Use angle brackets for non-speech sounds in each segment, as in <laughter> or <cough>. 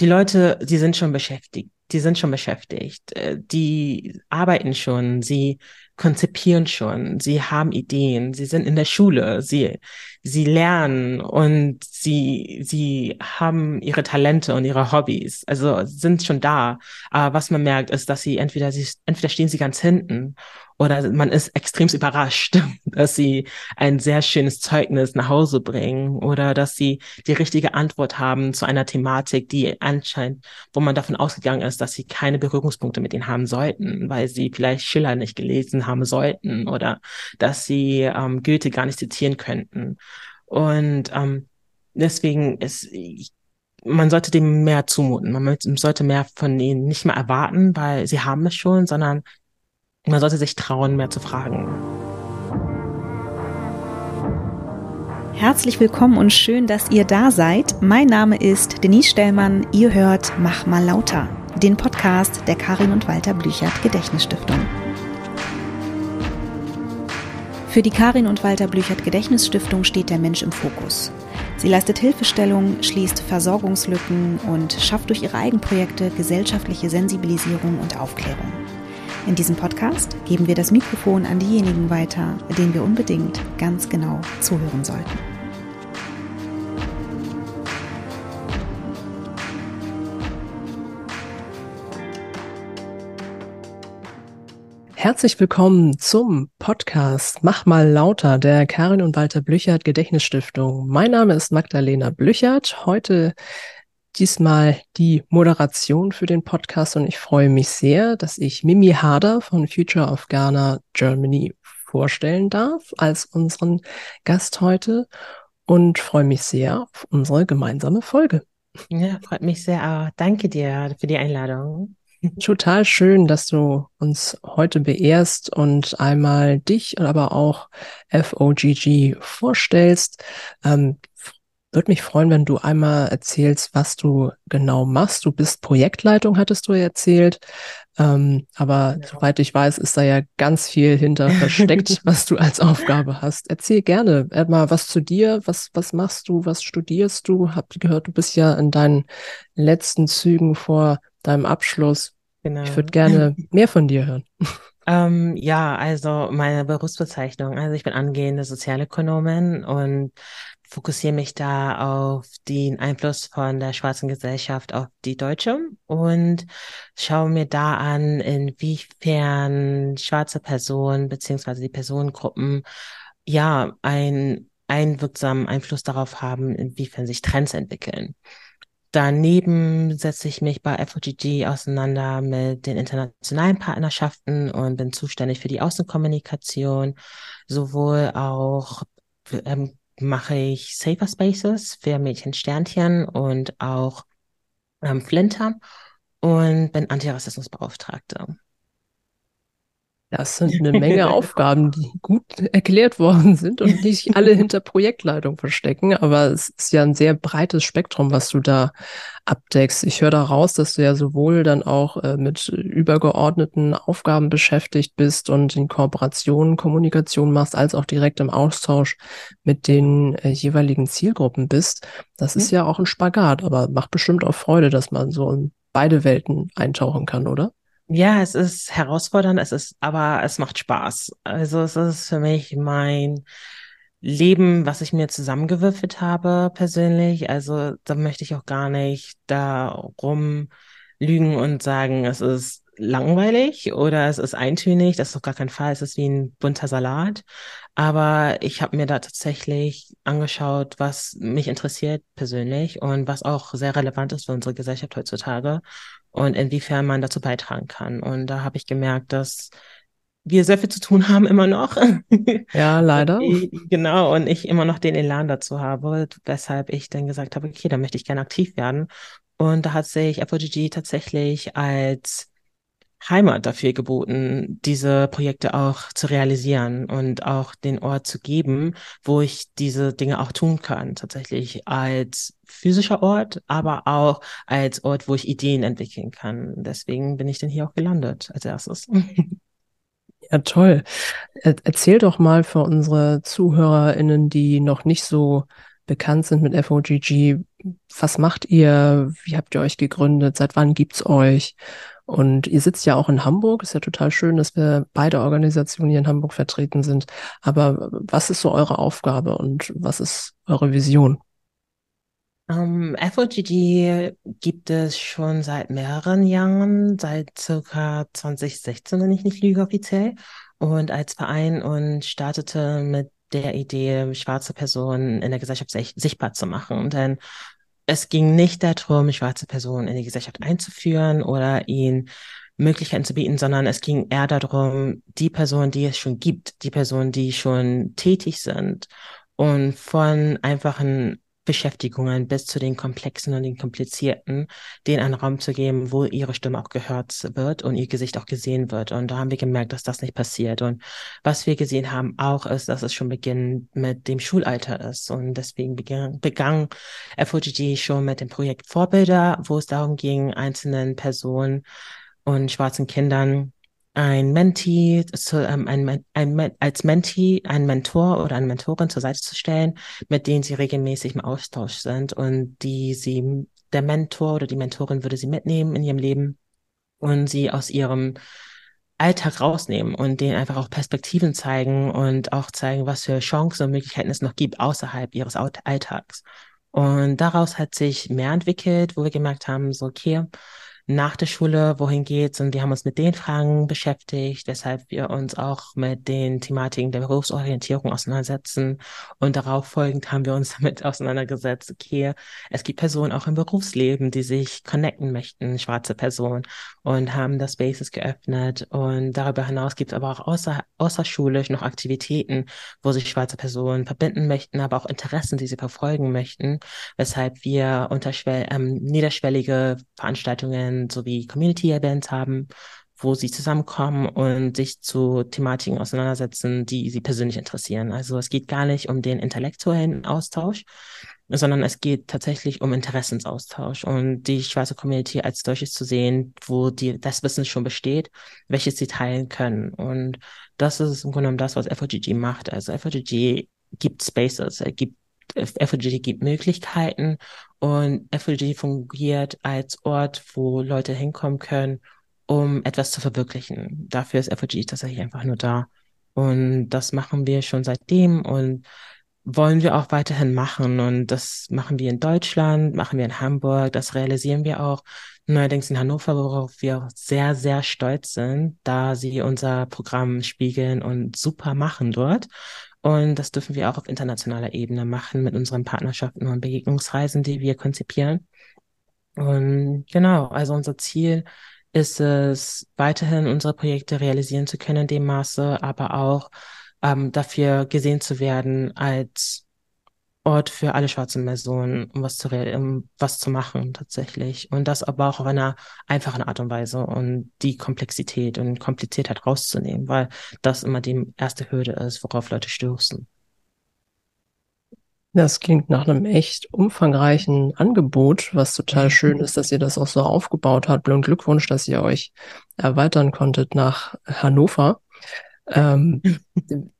die Leute, die sind schon beschäftigt. Die sind schon beschäftigt. Äh, die arbeiten schon. Sie konzipieren schon. Sie haben Ideen. Sie sind in der Schule. Sie, sie lernen und sie, sie haben ihre Talente und ihre Hobbys. Also sind schon da. Aber was man merkt, ist, dass sie entweder, sie, entweder stehen sie ganz hinten oder man ist extrem überrascht, <laughs> dass sie ein sehr schönes Zeugnis nach Hause bringen oder dass sie die richtige Antwort haben zu einer Thematik, die anscheinend, wo man davon ausgegangen ist, dass sie keine Berührungspunkte mit ihnen haben sollten, weil sie vielleicht Schiller nicht gelesen haben sollten oder dass sie ähm, Goethe gar nicht zitieren könnten. Und ähm, deswegen ist man sollte dem mehr zumuten. Man sollte mehr von ihnen nicht mehr erwarten, weil sie haben es schon, sondern man sollte sich trauen, mehr zu fragen. Herzlich willkommen und schön, dass ihr da seid. Mein Name ist Denise Stellmann. Ihr hört Mach mal lauter, den Podcast der Karin und Walter Blüchert Gedächtnisstiftung. Für die Karin und Walter Blüchert Gedächtnisstiftung steht der Mensch im Fokus. Sie leistet Hilfestellung, schließt Versorgungslücken und schafft durch ihre Eigenprojekte gesellschaftliche Sensibilisierung und Aufklärung. In diesem Podcast geben wir das Mikrofon an diejenigen weiter, denen wir unbedingt ganz genau zuhören sollten. Herzlich willkommen zum Podcast Mach mal lauter der Karin und Walter Blüchert Gedächtnisstiftung. Mein Name ist Magdalena Blüchert. Heute diesmal die Moderation für den Podcast und ich freue mich sehr, dass ich Mimi Harder von Future of Ghana Germany vorstellen darf als unseren Gast heute und freue mich sehr auf unsere gemeinsame Folge. Ja, freut mich sehr. Danke dir für die Einladung. Total schön, dass du uns heute beehrst und einmal dich, aber auch FOGG vorstellst. Ähm, würde mich freuen, wenn du einmal erzählst, was du genau machst. Du bist Projektleitung, hattest du erzählt. Ähm, aber ja. soweit ich weiß, ist da ja ganz viel hinter versteckt, <laughs> was du als Aufgabe hast. Erzähl gerne mal was zu dir. Was, was machst du? Was studierst du? Hab gehört, du bist ja in deinen letzten Zügen vor deinem Abschluss. Genau. Ich würde gerne mehr von dir hören. Ähm, ja, also meine Berufsbezeichnung. Also ich bin angehende Sozialökonomin und fokussiere mich da auf den Einfluss von der schwarzen Gesellschaft auf die deutsche und schaue mir da an, inwiefern schwarze Personen beziehungsweise die Personengruppen ja einen einwirksamen Einfluss darauf haben, inwiefern sich Trends entwickeln. Daneben setze ich mich bei FOGG auseinander mit den internationalen Partnerschaften und bin zuständig für die Außenkommunikation, sowohl auch ähm, mache ich Safer Spaces für Mädchen Sternchen und auch ähm, Flinter und bin Antirassismusbeauftragte. Das sind eine Menge Aufgaben, die gut erklärt worden sind und die sich alle hinter Projektleitung verstecken. Aber es ist ja ein sehr breites Spektrum, was du da abdeckst. Ich höre da raus, dass du ja sowohl dann auch äh, mit übergeordneten Aufgaben beschäftigt bist und in Kooperationen Kommunikation machst, als auch direkt im Austausch mit den äh, jeweiligen Zielgruppen bist. Das ist ja auch ein Spagat, aber macht bestimmt auch Freude, dass man so in beide Welten eintauchen kann, oder? Ja, es ist herausfordernd, es ist, aber es macht Spaß. Also es ist für mich mein Leben, was ich mir zusammengewürfelt habe persönlich. Also da möchte ich auch gar nicht darum lügen und sagen, es ist langweilig oder es ist eintönig. Das ist doch gar kein Fall. Es ist wie ein bunter Salat. Aber ich habe mir da tatsächlich angeschaut, was mich interessiert persönlich und was auch sehr relevant ist für unsere Gesellschaft heutzutage und inwiefern man dazu beitragen kann. Und da habe ich gemerkt, dass wir sehr viel zu tun haben immer noch. <laughs> Ja, leider. Ich, genau, und ich immer noch den Elan dazu habe, weshalb ich dann gesagt habe, okay, da möchte ich gerne aktiv werden. Und da hat sich FOGG tatsächlich als Heimat dafür geboten, diese Projekte auch zu realisieren und auch den Ort zu geben, wo ich diese Dinge auch tun kann, tatsächlich als physischer Ort, aber auch als Ort, wo ich Ideen entwickeln kann. Deswegen bin ich denn hier auch gelandet als erstes. <laughs> Ja, toll. Erzähl doch mal für unsere ZuhörerInnen, die noch nicht so bekannt sind mit FOGG. Was macht ihr? Wie habt ihr euch gegründet? Seit wann gibt's euch? Und ihr sitzt ja auch in Hamburg. Ist ja total schön, dass wir beide Organisationen hier in Hamburg vertreten sind. Aber was ist so eure Aufgabe und was ist eure Vision? Um, ähm, FOGG gibt es schon seit mehreren Jahren, seit circa 2016, wenn ich nicht lüge offiziell, und als Verein und startete mit der Idee, schwarze Personen in der Gesellschaft sichtbar zu machen. Denn es ging nicht darum, schwarze Personen in die Gesellschaft einzuführen oder ihnen Möglichkeiten zu bieten, sondern es ging eher darum, die Personen, die es schon gibt, die Personen, die schon tätig sind und von einfachen Beschäftigungen bis zu den komplexen und den komplizierten, denen einen Raum zu geben, wo ihre Stimme auch gehört wird und ihr Gesicht auch gesehen wird. Und da haben wir gemerkt, dass das nicht passiert. Und was wir gesehen haben auch ist, dass es schon beginnt mit dem Schulalter ist. Und deswegen begann, begann FOGG schon mit dem Projekt Vorbilder, wo es darum ging, einzelnen Personen und schwarzen Kindern ein Mentee, zu, ähm, ein, ein, als Mentee einen Mentor oder eine Mentorin zur Seite zu stellen, mit denen sie regelmäßig im Austausch sind und die sie, der Mentor oder die Mentorin würde sie mitnehmen in ihrem Leben und sie aus ihrem Alltag rausnehmen und denen einfach auch Perspektiven zeigen und auch zeigen, was für Chancen und Möglichkeiten es noch gibt außerhalb ihres Alltags. Und daraus hat sich mehr entwickelt, wo wir gemerkt haben, so, okay, nach der Schule, wohin geht's? Und wir haben uns mit den Fragen beschäftigt, weshalb wir uns auch mit den Thematiken der Berufsorientierung auseinandersetzen. Und darauf folgend haben wir uns <laughs> damit auseinandergesetzt, okay, es gibt Personen auch im Berufsleben, die sich connecten möchten, schwarze Personen, und haben das Spaces geöffnet. Und darüber hinaus gibt es aber auch außer, außerschulisch noch Aktivitäten, wo sich schwarze Personen verbinden möchten, aber auch Interessen, die sie verfolgen möchten, weshalb wir unterschwell ähm, niederschwellige Veranstaltungen sowie Community-Events haben, wo sie zusammenkommen und sich zu Thematiken auseinandersetzen, die sie persönlich interessieren. Also es geht gar nicht um den intellektuellen Austausch, sondern es geht tatsächlich um Interessensaustausch und die schwarze Community als solches zu sehen, wo die, das Wissen schon besteht, welches sie teilen können. Und das ist im Grunde genommen das, was FOGG macht. Also FOGG gibt Spaces, er gibt FOG gibt Möglichkeiten und FOG fungiert als Ort, wo Leute hinkommen können, um etwas zu verwirklichen. Dafür ist FOG tatsächlich einfach nur da. Und das machen wir schon seitdem und wollen wir auch weiterhin machen. Und das machen wir in Deutschland, machen wir in Hamburg, das realisieren wir auch. Neuerdings in Hannover, worauf wir auch sehr, sehr stolz sind, da sie unser Programm spiegeln und super machen dort. Und das dürfen wir auch auf internationaler Ebene machen mit unseren Partnerschaften und Begegnungsreisen, die wir konzipieren. Und genau, also unser Ziel ist es, weiterhin unsere Projekte realisieren zu können in dem Maße, aber auch ähm, dafür gesehen zu werden als Ort für alle schwarzen Personen, um was zu, um was zu machen tatsächlich. Und das aber auch auf einer einfachen Art und Weise und die Komplexität und Kompliziertheit rauszunehmen, weil das immer die erste Hürde ist, worauf Leute stoßen. Das klingt nach einem echt umfangreichen Angebot, was total <laughs> schön ist, dass ihr das auch so aufgebaut habt. Und Glückwunsch, dass ihr euch erweitern konntet nach Hannover. Ähm, <laughs>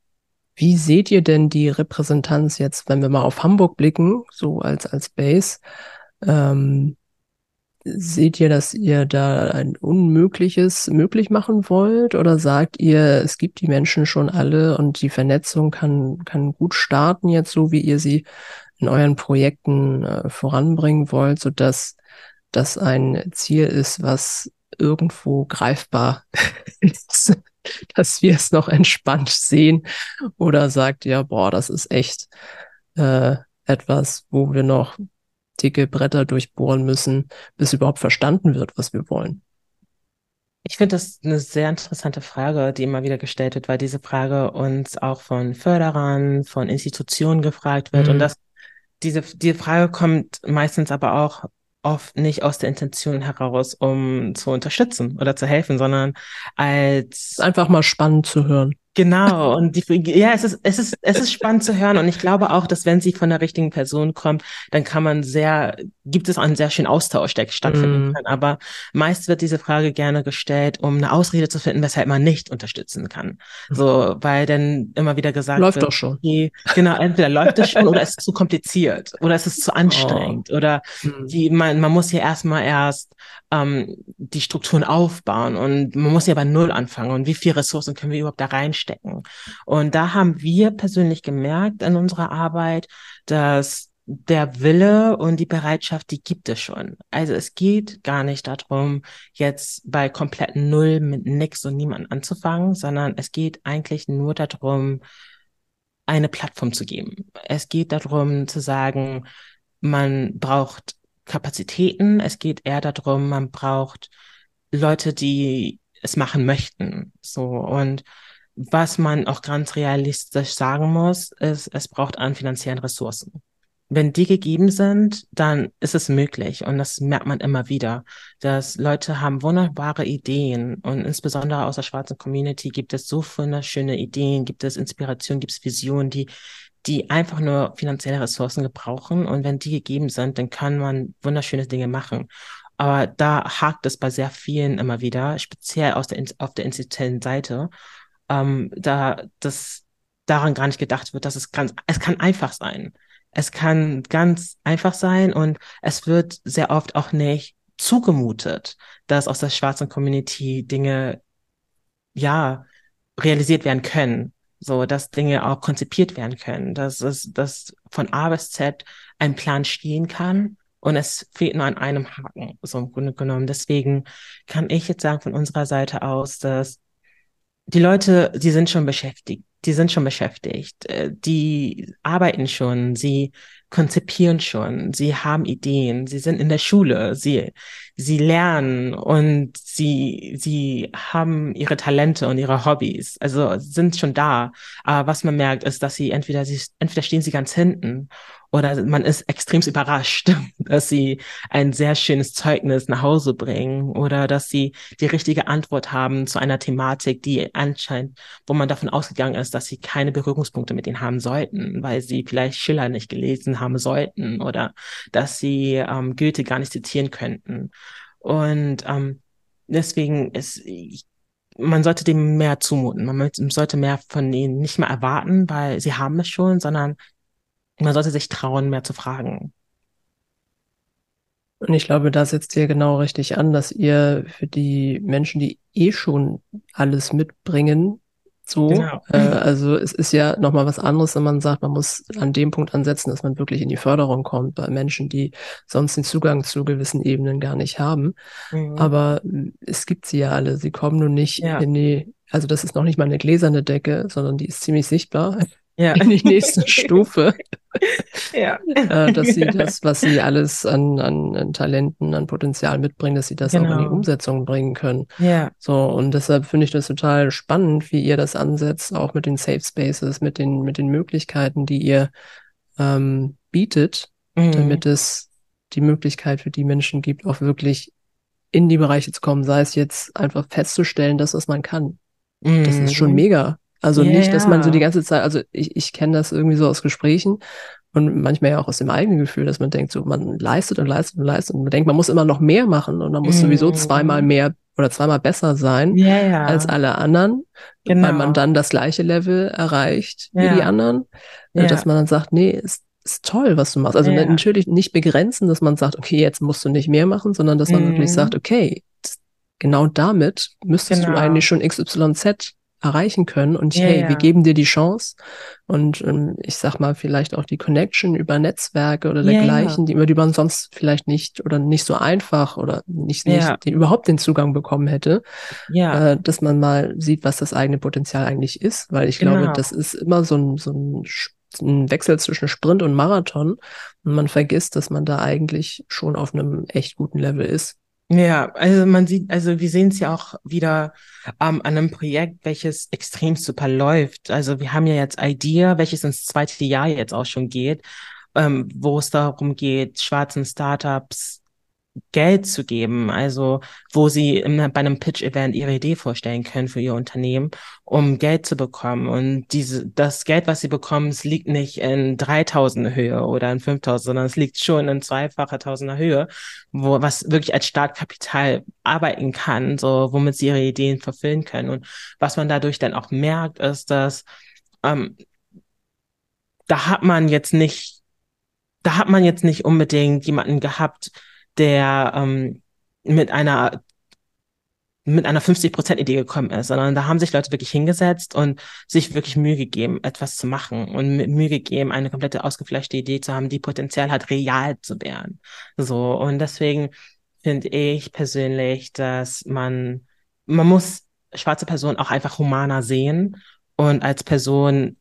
Wie seht ihr denn die Repräsentanz jetzt, wenn wir mal auf Hamburg blicken, so als, als Base? Ähm, seht ihr, dass ihr da ein Unmögliches möglich machen wollt? Oder sagt ihr, es gibt die Menschen schon alle und die Vernetzung kann, kann gut starten jetzt, so wie ihr sie in euren Projekten äh, voranbringen wollt, sodass das ein Ziel ist, was irgendwo greifbar <laughs> ist? <laughs> dass wir es noch entspannt sehen? Oder sagt ihr, boah, das ist echt äh, etwas, wo wir noch dicke Bretter durchbohren müssen, bis überhaupt verstanden wird, was wir wollen? Ich finde das eine sehr interessante Frage, die immer wieder gestellt wird, weil diese Frage uns auch von Förderern, von Institutionen gefragt wird. Mhm. Und das, diese, diese Frage kommt meistens aber auch oft nicht aus der Intention heraus, um zu unterstützen oder zu helfen, sondern als einfach mal spannend zu hören. Genau, und die, ja, es ist, es ist, es ist spannend zu hören. Und ich glaube auch, dass wenn sie von der richtigen Person kommt, dann kann man sehr, gibt es einen sehr schönen Austausch, der stattfinden mm. kann. Aber meist wird diese Frage gerne gestellt, um eine Ausrede zu finden, weshalb man nicht unterstützen kann. So, weil dann immer wieder gesagt läuft wird, doch schon. Okay, genau, entweder läuft es schon oder es ist zu kompliziert oder es ist zu anstrengend oh. oder mm. die, man, man muss hier erstmal erst ähm, die Strukturen aufbauen und man muss ja bei Null anfangen und wie viel Ressourcen können wir überhaupt da reinstecken. Und da haben wir persönlich gemerkt in unserer Arbeit, dass der Wille und die Bereitschaft, die gibt es schon. Also es geht gar nicht darum, jetzt bei kompletten Null mit nix und niemand anzufangen, sondern es geht eigentlich nur darum, eine Plattform zu geben. Es geht darum zu sagen, man braucht Kapazitäten. Es geht eher darum, man braucht Leute, die es machen möchten. So und was man auch ganz realistisch sagen muss, ist, es braucht an finanziellen Ressourcen. Wenn die gegeben sind, dann ist es möglich. Und das merkt man immer wieder, dass Leute haben wunderbare Ideen. Und insbesondere aus der schwarzen Community gibt es so wunderschöne Ideen, gibt es Inspiration, gibt es Visionen, die die einfach nur finanzielle Ressourcen gebrauchen. Und wenn die gegeben sind, dann kann man wunderschöne Dinge machen. Aber da hakt es bei sehr vielen immer wieder, speziell aus der, auf der institutionellen Seite, ähm, da das daran gar nicht gedacht wird, dass es ganz, es kann einfach sein. Es kann ganz einfach sein und es wird sehr oft auch nicht zugemutet, dass aus der schwarzen Community Dinge, ja, realisiert werden können so dass Dinge auch konzipiert werden können, dass es, dass von A bis Z ein Plan stehen kann und es fehlt nur an einem Haken, so im Grunde genommen. Deswegen kann ich jetzt sagen von unserer Seite aus, dass die Leute, die sind schon beschäftigt, die sind schon beschäftigt, äh, die arbeiten schon, sie konzipieren schon, sie haben Ideen, sie sind in der Schule, sie, sie lernen und sie, sie haben ihre Talente und ihre Hobbys, also sind schon da. Aber was man merkt, ist, dass sie entweder, sie, entweder stehen sie ganz hinten oder man ist extrem überrascht, <laughs> dass sie ein sehr schönes Zeugnis nach Hause bringen oder dass sie die richtige Antwort haben zu einer Thematik, die anscheinend, wo man davon ausgegangen ist, dass sie keine Berührungspunkte mit ihnen haben sollten, weil sie vielleicht Schiller nicht gelesen haben sollten oder dass sie ähm, Goethe gar nicht zitieren könnten. Und ähm, deswegen ist, man sollte dem mehr zumuten. Man sollte mehr von ihnen nicht mehr erwarten, weil sie haben es schon, sondern man sollte sich trauen, mehr zu fragen. Und ich glaube, da setzt ihr genau richtig an, dass ihr für die Menschen, die eh schon alles mitbringen, so, genau. äh, also es ist ja nochmal was anderes, wenn man sagt, man muss an dem Punkt ansetzen, dass man wirklich in die Förderung kommt bei Menschen, die sonst den Zugang zu gewissen Ebenen gar nicht haben. Mhm. Aber es gibt sie ja alle. Sie kommen nur nicht ja. in die, also das ist noch nicht mal eine gläserne Decke, sondern die ist ziemlich sichtbar ja. in die nächste <laughs> Stufe. ja. äh, dass sie das, was sie alles an, an, an, Talenten, an Potenzial mitbringen, dass sie das genau. auch in die genau. Umsetzung bringen können. Ja. So, und deshalb finde ich das total spannend, wie ihr das ansetzt, auch mit den Safe Spaces, mit den, mit den Möglichkeiten, die ihr ähm, bietet, mhm. damit es die Möglichkeit für die Menschen gibt, auch wirklich in die Bereiche zu kommen, sei es jetzt einfach festzustellen, dass was man kann. Mhm. Das ist schon mhm. mega. Also yeah. nicht, dass man so die ganze Zeit, also ich, ich kenne das irgendwie so aus Gesprächen und manchmal ja auch aus dem eigenen Gefühl, dass man denkt, so man leistet und leistet und leistet und man denkt, man muss immer noch mehr machen und man muss mm. sowieso zweimal mehr oder zweimal besser sein yeah. als alle anderen, genau. weil man dann das gleiche Level erreicht yeah. wie die anderen, yeah. dass man dann sagt, nee, ist, ist toll, was du machst. Also natürlich nicht begrenzen, dass man sagt, okay, jetzt musst du nicht mehr machen, sondern dass man mm. wirklich sagt, okay, genau damit müsstest genau. du eigentlich schon XYZ erreichen können und ja, hey, ja. wir geben dir die Chance und ähm, ich sag mal vielleicht auch die Connection über Netzwerke oder dergleichen, die, über die man sonst vielleicht nicht oder nicht so einfach oder nicht, nicht den, überhaupt den Zugang bekommen hätte. Äh, dass man mal sieht, was das eigene Potenzial eigentlich ist, weil ich genau. glaube, das ist immer so ein, so ein ein Wechsel zwischen Sprint und Marathon und man vergisst, dass man da eigentlich schon auf einem echt guten Level ist. Ja, also man sieht, also wir sehen es ja auch wieder ähm, an einem Projekt, welches extrem super läuft. Also wir haben ja jetzt Idea, welches ins zweite Jahr jetzt auch schon geht, ähm, wo es darum geht, schwarzen Startups Geld zu geben, also wo sie im, bei einem Pitch-Event ihre Idee vorstellen können für ihr Unternehmen, um Geld zu bekommen. Und diese, das Geld, was sie bekommen, es liegt nicht in 3000 Höhe oder in 5000, sondern es liegt schon in zweifacher Tausender Höhe, wo, was wirklich als Startkapital arbeiten kann, so, womit sie ihre Ideen verfüllen können. Und was man dadurch dann auch merkt, ist, dass, ähm, da hat man jetzt nicht, da hat man jetzt nicht unbedingt jemanden gehabt, der ähm, mit einer mit einer 50-Prozent-Idee gekommen ist, sondern da haben sich Leute wirklich hingesetzt und sich wirklich Mühe gegeben, etwas zu machen und mit Mühe gegeben, eine komplette ausgefleischte Idee zu haben, die Potenzial hat, real zu werden. So. Und deswegen finde ich persönlich, dass man, man muss schwarze Personen auch einfach humaner sehen und als Person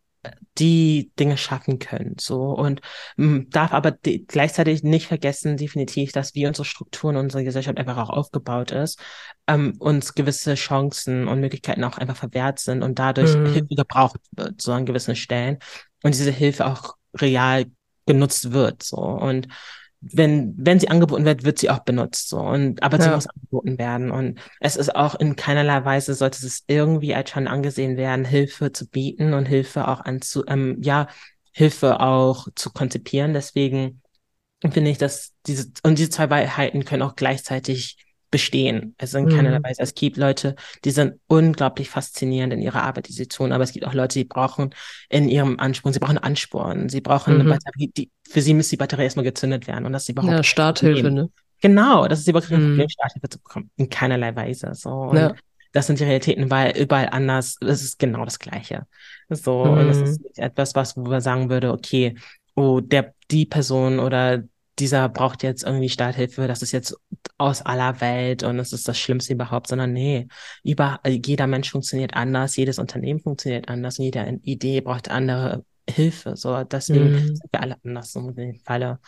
die Dinge schaffen können. So und m, darf aber gleichzeitig nicht vergessen, definitiv, dass wie unsere Strukturen, unsere Gesellschaft einfach auch aufgebaut ist, ähm, uns gewisse Chancen und Möglichkeiten auch einfach verwehrt sind und dadurch mhm. Hilfe gebraucht wird, so an gewissen Stellen und diese Hilfe auch real genutzt wird. So und wenn, wenn sie angeboten wird, wird sie auch benutzt. So. Und, aber sie muss angeboten werden. Und es ist auch in keinerlei Weise sollte es irgendwie als schon angesehen werden, Hilfe zu bieten und Hilfe auch anzu, ähm, ja, Hilfe auch zu konzipieren. Deswegen finde ich, dass diese, und diese zwei Wahrheiten können auch gleichzeitig bestehen. Also in mhm. keiner Weise. Es gibt Leute, die sind unglaublich faszinierend in ihrer Arbeit, die sie tun, aber es gibt auch Leute, die brauchen in ihrem Ansporn, sie brauchen Ansporn, sie brauchen mhm. eine Batterie, die, für sie muss die Batterie erstmal gezündet werden und das ist überhaupt Ja, Starthilfe, ne? Genau, das ist überhaupt kein Problem, mhm. Starthilfe zu bekommen. In keinerlei Weise. So. Und ja. das sind die Realitäten, weil überall anders, es ist genau das Gleiche. So, und es ist mhm. nicht etwas, was, wo man sagen würde, okay, oh, der, die Person oder dieser braucht jetzt irgendwie Starthilfe, das ist jetzt aus aller Welt und es ist das Schlimmste überhaupt, sondern nee, über, jeder Mensch funktioniert anders, jedes Unternehmen funktioniert anders und jede Idee braucht andere Hilfe. So, deswegen mhm. sind wir alle anders so in dem Falle.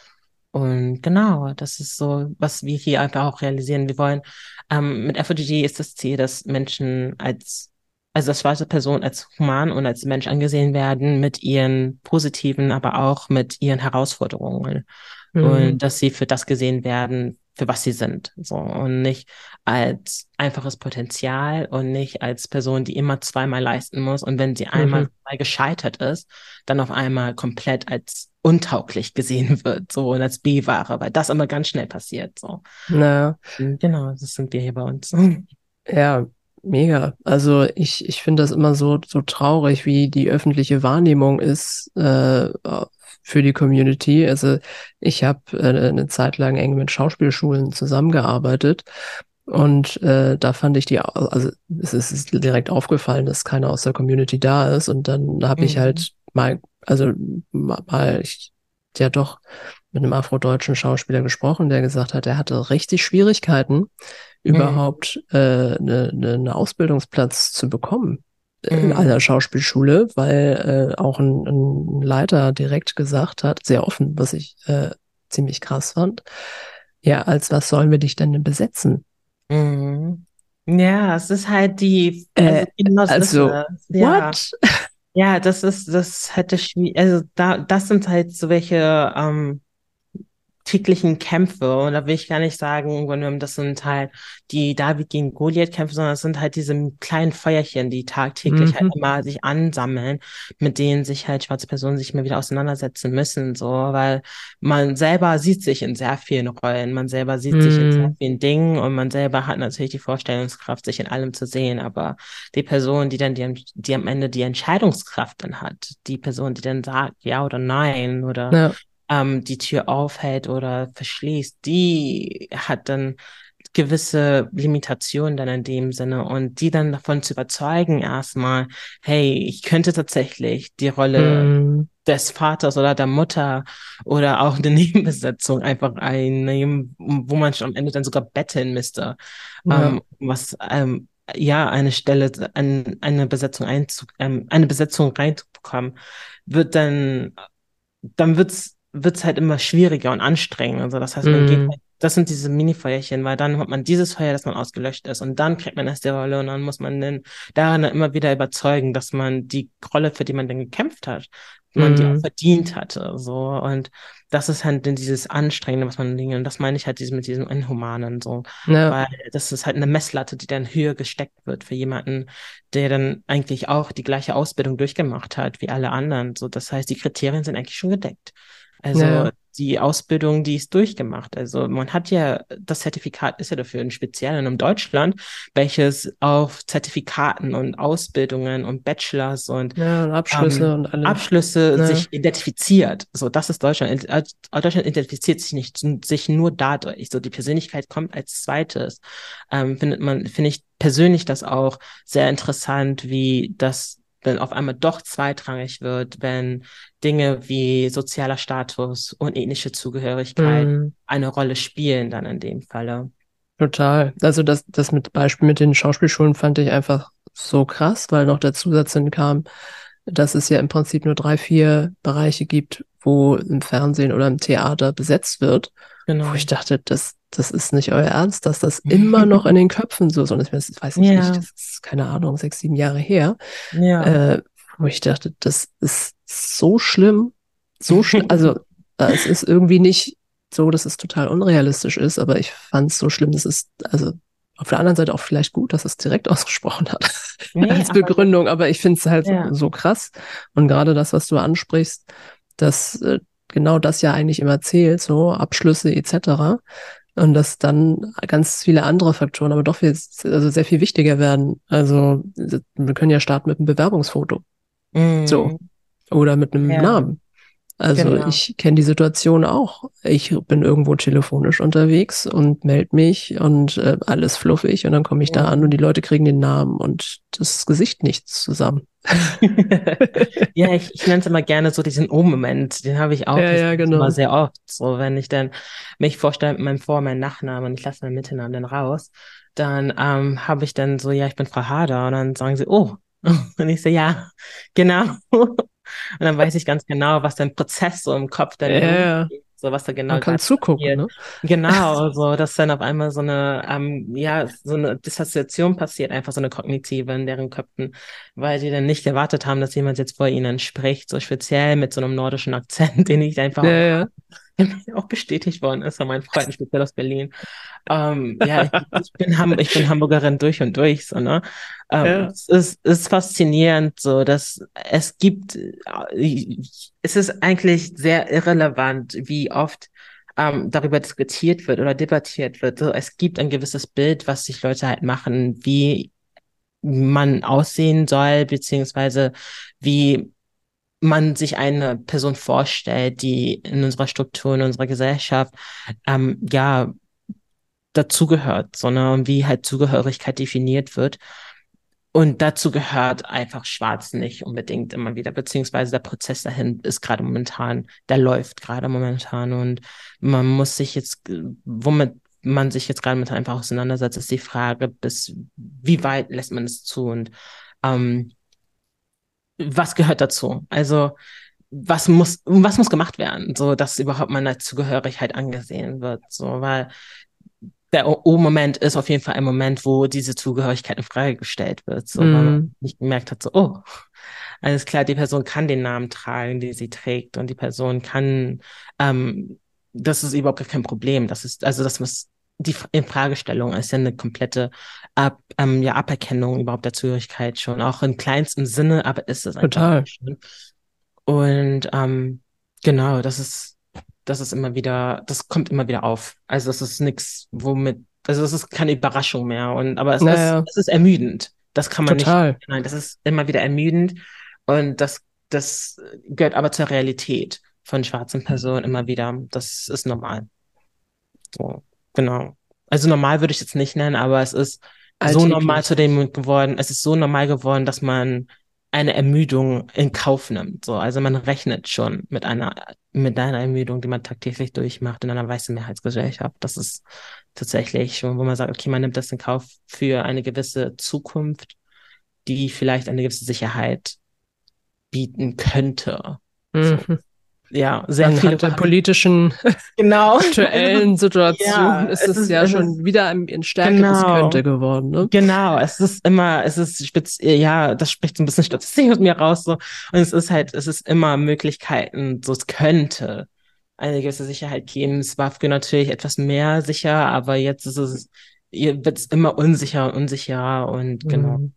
Und genau, das ist so, was wir hier einfach auch realisieren. Wir wollen, ähm, mit FOGG ist das Ziel, dass Menschen als, also dass schwarze Personen als human und als Mensch angesehen werden mit ihren positiven, aber auch mit ihren Herausforderungen mhm. und dass sie für das gesehen werden, für was sie sind. So und nicht als einfaches Potenzial und nicht als Person, die immer zweimal leisten muss. Und wenn sie einmal mhm. gescheitert ist, dann auf einmal komplett als untauglich gesehen <laughs> wird, so und als B-Ware, weil das immer ganz schnell passiert. So. Naja. Genau, das sind wir hier bei uns. Ja, mega. Also ich, ich finde das immer so, so traurig, wie die öffentliche Wahrnehmung ist äh, für die Community. Also ich habe äh, eine Zeit lang eng mit Schauspielschulen zusammengearbeitet und äh, da fand ich die, also es ist direkt aufgefallen, dass keiner aus der Community da ist und dann habe mhm. ich halt mal, also mal, ich, ja doch mit einem afrodeutschen Schauspieler gesprochen, der gesagt hat, er hatte richtig Schwierigkeiten, mhm. überhaupt äh, eine, eine Ausbildungsplatz zu bekommen in mhm. einer Schauspielschule, weil äh, auch ein, ein Leiter direkt gesagt hat, sehr offen, was ich äh, ziemlich krass fand. Ja, als was sollen wir dich denn besetzen? Mhm. Ja, es ist halt die, also, äh, also ja. what? <laughs> Ja, das ist, das hätte schwierig, also da, das sind halt so welche ähm, täglichen Kämpfe. Und da will ich gar nicht sagen, das sind halt die David gegen Goliath-Kämpfe, sondern es sind halt diese kleinen Feuerchen, die tagtäglich halt mhm. halt immer sich ansammeln, mit denen sich halt schwarze Personen sich immer wieder auseinandersetzen müssen, so, weil man selber sieht sich in sehr vielen Rollen, man selber sieht mhm. sich in sehr mhm. vielen Dingen und man selber hat natürlich die Vorstellungskraft, sich in allem zu sehen, aber die Person, die dann die, die am Ende die Entscheidungskraft dann hat, die Person, die dann sagt, ja oder nein oder ja ähm, die Tür aufhält oder verschließt, die hat dann gewisse Limitationen dann in dem Sinne und die dann davon zu überzeugen erstmal, hey, ich könnte tatsächlich die Rolle mm. des Vaters oder der Mutter oder auch eine <laughs> Nebenbesetzung einfach einnehmen, wo man schon am Ende dann sogar betteln müsste, ja. ähm, was ähm, ja eine Stelle, ein, eine Besetzung einzu, ähm, eine Besetzung reinzubekommen, wird dann dann wird's wird es halt immer schwieriger und anstrengender. Also das heißt, man mm. geht halt Das sind diese Mini-Feuerchen, weil dann hat man dieses Feuer, das man ausgelöscht ist und dann kriegt man erst die Rolle und dann muss man den daran immer wieder überzeugen, dass man die Rolle, für die man dann gekämpft hat, man mhm. die auch mhm. verdient hatte, so und das ist halt dieses Anstrengende, was man Dinge, und das meine ich halt mit diesem Inhumanen, so, ja. weil das ist halt eine Messlatte, die dann höher gesteckt wird für jemanden, der dann eigentlich auch die gleiche Ausbildung durchgemacht hat wie alle anderen, so, das heißt, die Kriterien sind eigentlich schon gedeckt. Also ja die Ausbildung, die ist durchgemacht. Also man hat ja, das Zertifikat ist ja dafür ein Speziellen in Deutschland, welches auf Zertifikaten und Ausbildungen und Bachelors und, ja, und Abschlüsse ähm, und alles. Abschlüsse ja. sich identifiziert. So, das ist Deutschland. Äh, Deutschland identifiziert sich nicht sich nur dadurch. So, die Persönlichkeit kommt als zweites. Ähm, findet man, finde ich persönlich das auch sehr interessant, wie das dann auf einmal doch zweitrangig wird, wenn Dinge wie sozialer Status und ethnische Zugehörigkeit mm. eine Rolle spielen, dann in dem Falle. Total. Also das, das mit Beispiel mit den Schauspielschulen fand ich einfach so krass, weil noch der Zusatz hinkam, dass es ja im Prinzip nur drei, vier Bereiche gibt, wo im Fernsehen oder im Theater besetzt wird. Genau. Wo ich dachte, das, das ist nicht euer Ernst, dass das <laughs> immer noch in den Köpfen so ist. Und das weiß ich ja. nicht, das ist keine Ahnung, sechs, sieben Jahre her. Ja. Äh, wo ich dachte, das ist so schlimm, so schlimm. <laughs> Also äh, es ist irgendwie nicht so, dass es total unrealistisch ist, aber ich fand es so schlimm, dass es, also auf der anderen Seite auch vielleicht gut, dass es direkt <laughs> ausgesprochen hat nee, als Begründung, aber, aber ich finde es halt ja. so krass. Und gerade das, was du ansprichst, dass äh, genau das ja eigentlich immer zählt, so Abschlüsse etc. Und dass dann ganz viele andere Faktoren aber doch viel, also sehr viel wichtiger werden. Also wir können ja starten mit einem Bewerbungsfoto. Mm. So. Oder mit einem ja. Namen. Also genau. ich kenne die Situation auch. Ich bin irgendwo telefonisch unterwegs und melde mich und äh, alles fluffig und dann komme ich ja. da an und die Leute kriegen den Namen und das Gesicht nicht zusammen. <laughs> ja, ich, ich nenne es immer gerne so diesen O-Moment. Den habe ich auch ja, ja, genau. immer sehr oft. So, wenn ich dann mich vorstelle mit meinem Vor- und meinem Nachnamen und ich lasse meinen Mittelnamen dann raus, dann ähm, habe ich dann so, ja, ich bin Frau Hader und dann sagen sie, oh. <laughs> Und ich so, ja, genau. Und dann weiß ich ganz genau, was dein Prozess so im Kopf dann ja, ist, so was da genau Man kann zugucken, ne? Genau, <laughs> so dass dann auf einmal so eine, ähm, ja, so eine Dissoziation passiert, einfach so eine kognitive in deren Köpfen, weil die dann nicht erwartet haben, dass jemand jetzt vor ihnen spricht, so speziell mit so einem nordischen Akzent, <laughs> den ich einfach ja. Auch bestätigt worden ist von meinen Freunden, speziell aus Berlin. Ähm, ja, ich, ich, bin Ham ich bin Hamburgerin durch und durch, so, ne? Ähm, ja. Es ist, ist faszinierend, so, dass es gibt, äh, es ist eigentlich sehr irrelevant, wie oft ähm, darüber diskutiert wird oder debattiert wird. So, es gibt ein gewisses Bild, was sich Leute halt machen, wie man aussehen soll, beziehungsweise wie man sich eine Person vorstellt, die in unserer Struktur, in unserer Gesellschaft, ähm, ja, dazugehört, sondern wie halt Zugehörigkeit definiert wird. Und dazu gehört einfach Schwarz nicht unbedingt immer wieder, beziehungsweise der Prozess dahin ist gerade momentan, der läuft gerade momentan und man muss sich jetzt, womit man sich jetzt gerade mit einfach auseinandersetzt, ist die Frage, bis wie weit lässt man es zu und ähm, was gehört dazu? Also was muss, was muss gemacht werden, so dass überhaupt meine Zugehörigkeit angesehen wird, so, weil der O-Moment ist auf jeden Fall ein Moment, wo diese Zugehörigkeit in Frage gestellt wird, so, mm. weil man mhm. nicht gemerkt hat, so, oh, alles klar, die Person kann den Namen tragen, die sie trägt und die Person kann, ähm, das ist überhaupt kein Problem, das ist, also das muss die Infragestellung ist ja eine komplette Ab, ähm, ja, Aberkennung überhaupt der Zugehörigkeit schon, auch im kleinsten Sinne, aber ist es einfach Total. schon. Und ähm, genau, das ist, das ist immer wieder, das kommt immer wieder auf. Also das ist nichts, womit, also das ist keine Überraschung mehr. Und aber es, naja. ist, es ist ermüdend. Das kann man Total. nicht. Nein, das ist immer wieder ermüdend. Und das, das gehört aber zur Realität von schwarzen Personen immer wieder. Das ist normal. So. Genau. Also normal würde ich jetzt nicht nennen, aber es ist Alltäglich. so normal zu dem geworden, es ist so normal geworden, dass man eine Ermüdung in Kauf nimmt. So, also man rechnet schon mit einer, mit einer Ermüdung, die man tagtäglich durchmacht in einer weißen Mehrheitsgesellschaft. Das ist tatsächlich schon, wo man sagt, okay, man nimmt das in Kauf für eine gewisse Zukunft, die vielleicht eine gewisse Sicherheit bieten könnte. Mhm. So. Ja, sehr Anhand viele der politischen <laughs> genau. aktuellen Situation ja, ist es, ist, ja es schon ist, wieder ein, ein stärkeres genau, Könnte geworden. Ne? Genau, es ist immer, es ist spitz, ja, das spricht so ein bisschen Statistik aus mir raus so und es ist halt, es ist immer Möglichkeiten, so es könnte eine gewisse Sicherheit geben. Es war früher natürlich etwas mehr sicher, aber jetzt ist es, wird es immer unsicherer und unsicherer und genau. Mhm.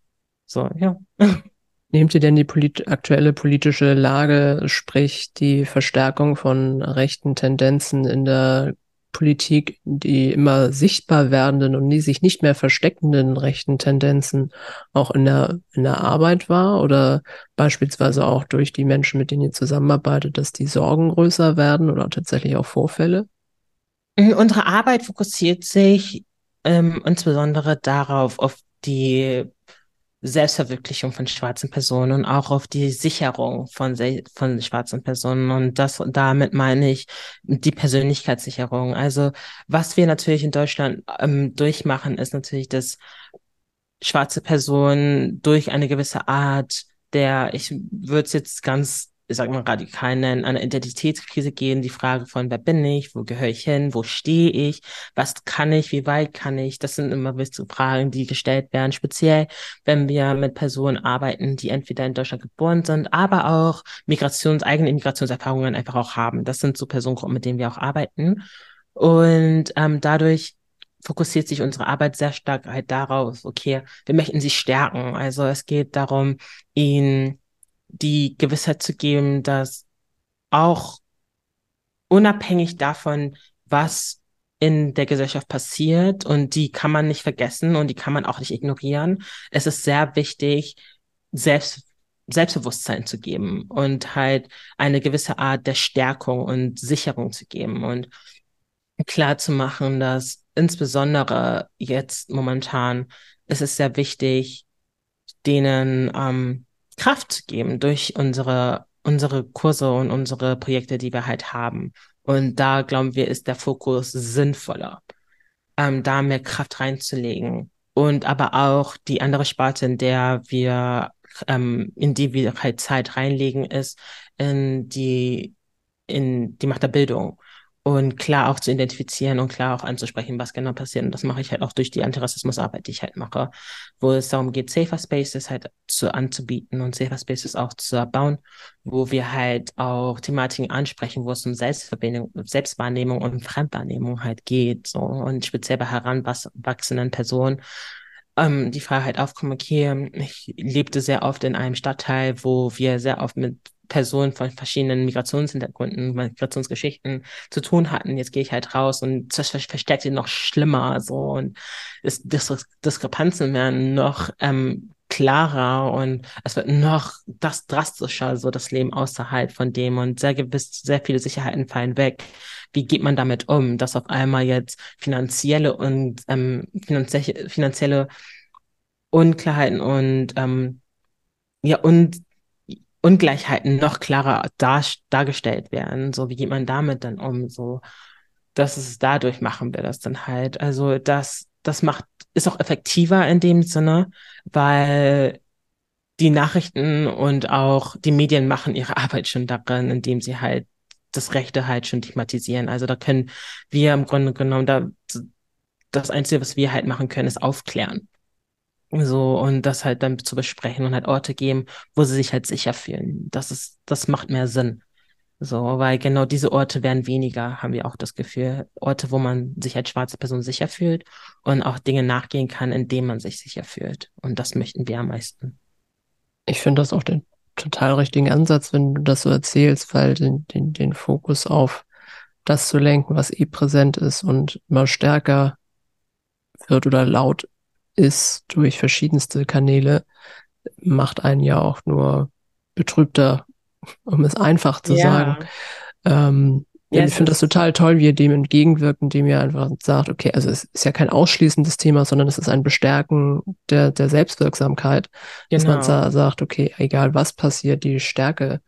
So, ja. <laughs> Nehmt ihr denn die polit aktuelle politische Lage, sprich die Verstärkung von rechten Tendenzen in der Politik, die immer sichtbar werdenden und die sich nicht mehr versteckenden rechten Tendenzen auch in der, in der Arbeit wahr oder beispielsweise auch durch die Menschen, mit denen ihr zusammenarbeitet, dass die Sorgen größer werden oder tatsächlich auch Vorfälle? Unsere Arbeit fokussiert sich ähm, insbesondere darauf, auf die Selbstverwirklichung von schwarzen Personen und auch auf die Sicherung von, von schwarzen Personen. Und das, damit meine ich die Persönlichkeitssicherung. Also was wir natürlich in Deutschland ähm, durchmachen, ist natürlich, dass schwarze Personen durch eine gewisse Art der, ich würde es jetzt ganz sag mal, radikal nennen, eine Identitätskrise gehen, die Frage von, wer bin ich, wo gehöre ich hin, wo stehe ich, was kann ich, wie weit kann ich, das sind immer wichtige Fragen, die gestellt werden, speziell wenn wir mit Personen arbeiten, die entweder in Deutschland geboren sind, aber auch Migrations, eigene Migrationserfahrungen einfach auch haben. Das sind so Personengruppen, mit denen wir auch arbeiten. Und ähm, dadurch fokussiert sich unsere Arbeit sehr stark halt darauf, okay, wir möchten sie stärken. Also es geht darum, ihnen die Gewissheit zu geben, dass auch unabhängig davon, was in der Gesellschaft passiert und die kann man nicht vergessen und die kann man auch nicht ignorieren. Es ist sehr wichtig, selbst Selbstbewusstsein zu geben und halt eine gewisse Art der Stärkung und Sicherung zu geben und klar zu machen, dass insbesondere jetzt momentan ist es sehr wichtig, denen ähm, Kraft geben durch unsere, unsere Kurse und unsere Projekte, die wir halt haben. Und da glauben wir, ist der Fokus sinnvoller, ähm, da mehr Kraft reinzulegen. Und aber auch die andere Sparte, in der wir, ähm, in die wir halt Zeit reinlegen, ist in die, in die Macht der Bildung und klar auch zu identifizieren und klar auch anzusprechen, was genau passiert. Und das mache ich halt auch durch die Antirassismusarbeit, die ich halt mache, wo es darum geht, Safer Spaces halt zu anzubieten und Safer Spaces auch zu erbauen, wo wir halt auch Thematiken ansprechen, wo es um Selbstverbindung, Selbstwahrnehmung und Fremdwahrnehmung halt geht, so und speziell bei heranwachsenden Personen. Ähm, die Frage halt aufkommen, okay, ich lebte sehr oft in einem Stadtteil, wo wir sehr oft mit Personen von verschiedenen Migrationshintergründen, Migrationsgeschichten zu tun hatten. Jetzt gehe ich halt raus und das verstärkt ihn noch schlimmer so und ist Dis Diskrepanzen werden noch ähm, klarer und es wird noch das drastischer, so das Leben außerhalb von dem und sehr gewiss, sehr viele Sicherheiten fallen weg. Wie geht man damit um, dass auf einmal jetzt finanzielle und ähm, finanzielle, finanzielle Unklarheiten und ähm, ja und Ungleichheiten noch klarer dar dargestellt werden. So, wie geht man damit dann um? So, dass es dadurch machen wir das dann halt. Also, das, das macht, ist auch effektiver in dem Sinne, weil die Nachrichten und auch die Medien machen ihre <laughs> Arbeit schon darin, indem sie halt das Rechte halt schon thematisieren. Also da können wir im Grunde genommen da das Einzige, was wir halt machen können, ist aufklären. So, und das halt dann zu besprechen und halt Orte geben, wo sie sich halt sicher fühlen. Das ist, das macht mehr Sinn. So, weil genau diese Orte werden weniger, haben wir auch das Gefühl. Orte, wo man sich als schwarze Person sicher fühlt und auch Dinge nachgehen kann, indem man sich sicher fühlt. Und das möchten wir am meisten. Ich finde das auch den total richtigen Ansatz, wenn du das so erzählst, weil den, den, den Fokus auf das zu lenken, was eh präsent ist und immer stärker wird oder laut ist durch verschiedenste Kanäle, macht einen ja auch nur betrübter, um es einfach zu ja. sagen. Ähm, ja, ich finde das total toll, wie ihr dem entgegenwirkt, indem ihr einfach sagt, okay, also es ist ja kein ausschließendes Thema, sondern es ist ein Bestärken der, der Selbstwirksamkeit, genau. dass man genau. sagt, okay, egal was passiert, die Stärke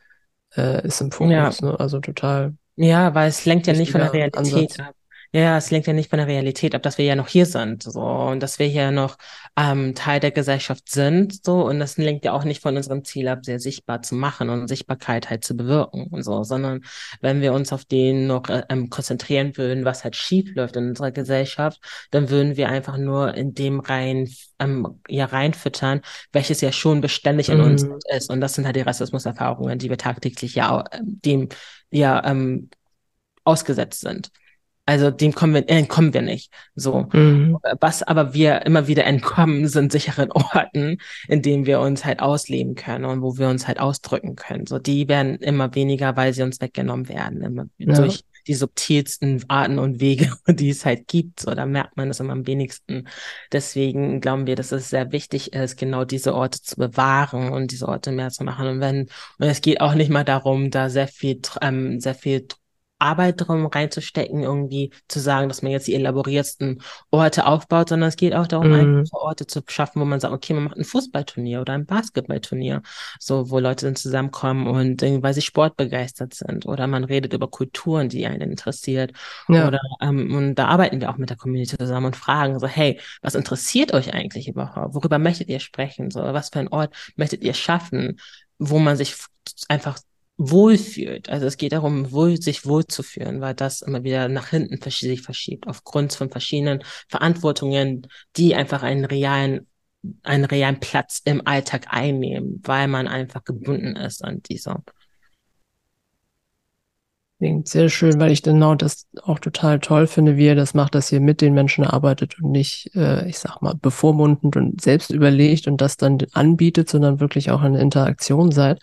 äh, ist im Fokus. Ja. Ne? Also total. Ja, weil es lenkt ja nicht von der Realität Ansatz. ab. Ja, es lenkt ja nicht von der Realität ab, dass wir ja noch hier sind, so, und dass wir hier noch ähm, Teil der Gesellschaft sind, so, und das lenkt ja auch nicht von unserem Ziel ab, sehr sichtbar zu machen und Sichtbarkeit halt zu bewirken und so, sondern wenn wir uns auf den noch äh, ähm, konzentrieren würden, was halt schief läuft in unserer Gesellschaft, dann würden wir einfach nur in dem rein, ähm, ja, reinfüttern, welches ja schon beständig in mhm. uns ist, und das sind halt die Rassismuserfahrungen, die wir tagtäglich ja, dem, ja, ähm, ausgesetzt sind. Also dem kommen wir, entkommen wir nicht. So. Mhm. Was aber wir immer wieder entkommen, sind sicheren Orten, in denen wir uns halt ausleben können und wo wir uns halt ausdrücken können. So, die werden immer weniger, weil sie uns weggenommen werden. Immer ja. durch die subtilsten Arten und Wege, <laughs> die es halt gibt. So, da merkt man es immer am wenigsten. Deswegen glauben wir, dass es sehr wichtig ist, genau diese Orte zu bewahren und diese Orte mehr zu machen. Und wenn, und es geht auch nicht mal darum, da sehr viel, ähm, sehr viel Arbeit drum reinzustecken, irgendwie zu sagen, dass man jetzt die elaboriertesten Orte aufbaut, sondern es geht auch darum, mm. einfache Orte zu schaffen, wo man sagt, okay, man macht ein Fußballturnier oder ein Basketballturnier, so, wo Leute dann zusammenkommen und weil sie sportbegeistert sind oder man redet über Kulturen, die einen interessiert ja. oder, ähm, und da arbeiten wir auch mit der Community zusammen und fragen so, hey, was interessiert euch eigentlich überhaupt? Worüber möchtet ihr sprechen? So, was für ein Ort möchtet ihr schaffen? wo man sich einfach wohlfühlt. Also es geht darum, wohl, sich wohlzufühlen, weil das immer wieder nach hinten sich verschiebt, aufgrund von verschiedenen Verantwortungen, die einfach einen realen, einen realen Platz im Alltag einnehmen, weil man einfach gebunden ist an dieser. Klingt sehr schön, weil ich genau das auch total toll finde, wie ihr das macht, dass ihr mit den Menschen arbeitet und nicht, äh, ich sag mal, bevormundend und selbst überlegt und das dann anbietet, sondern wirklich auch in Interaktion seid.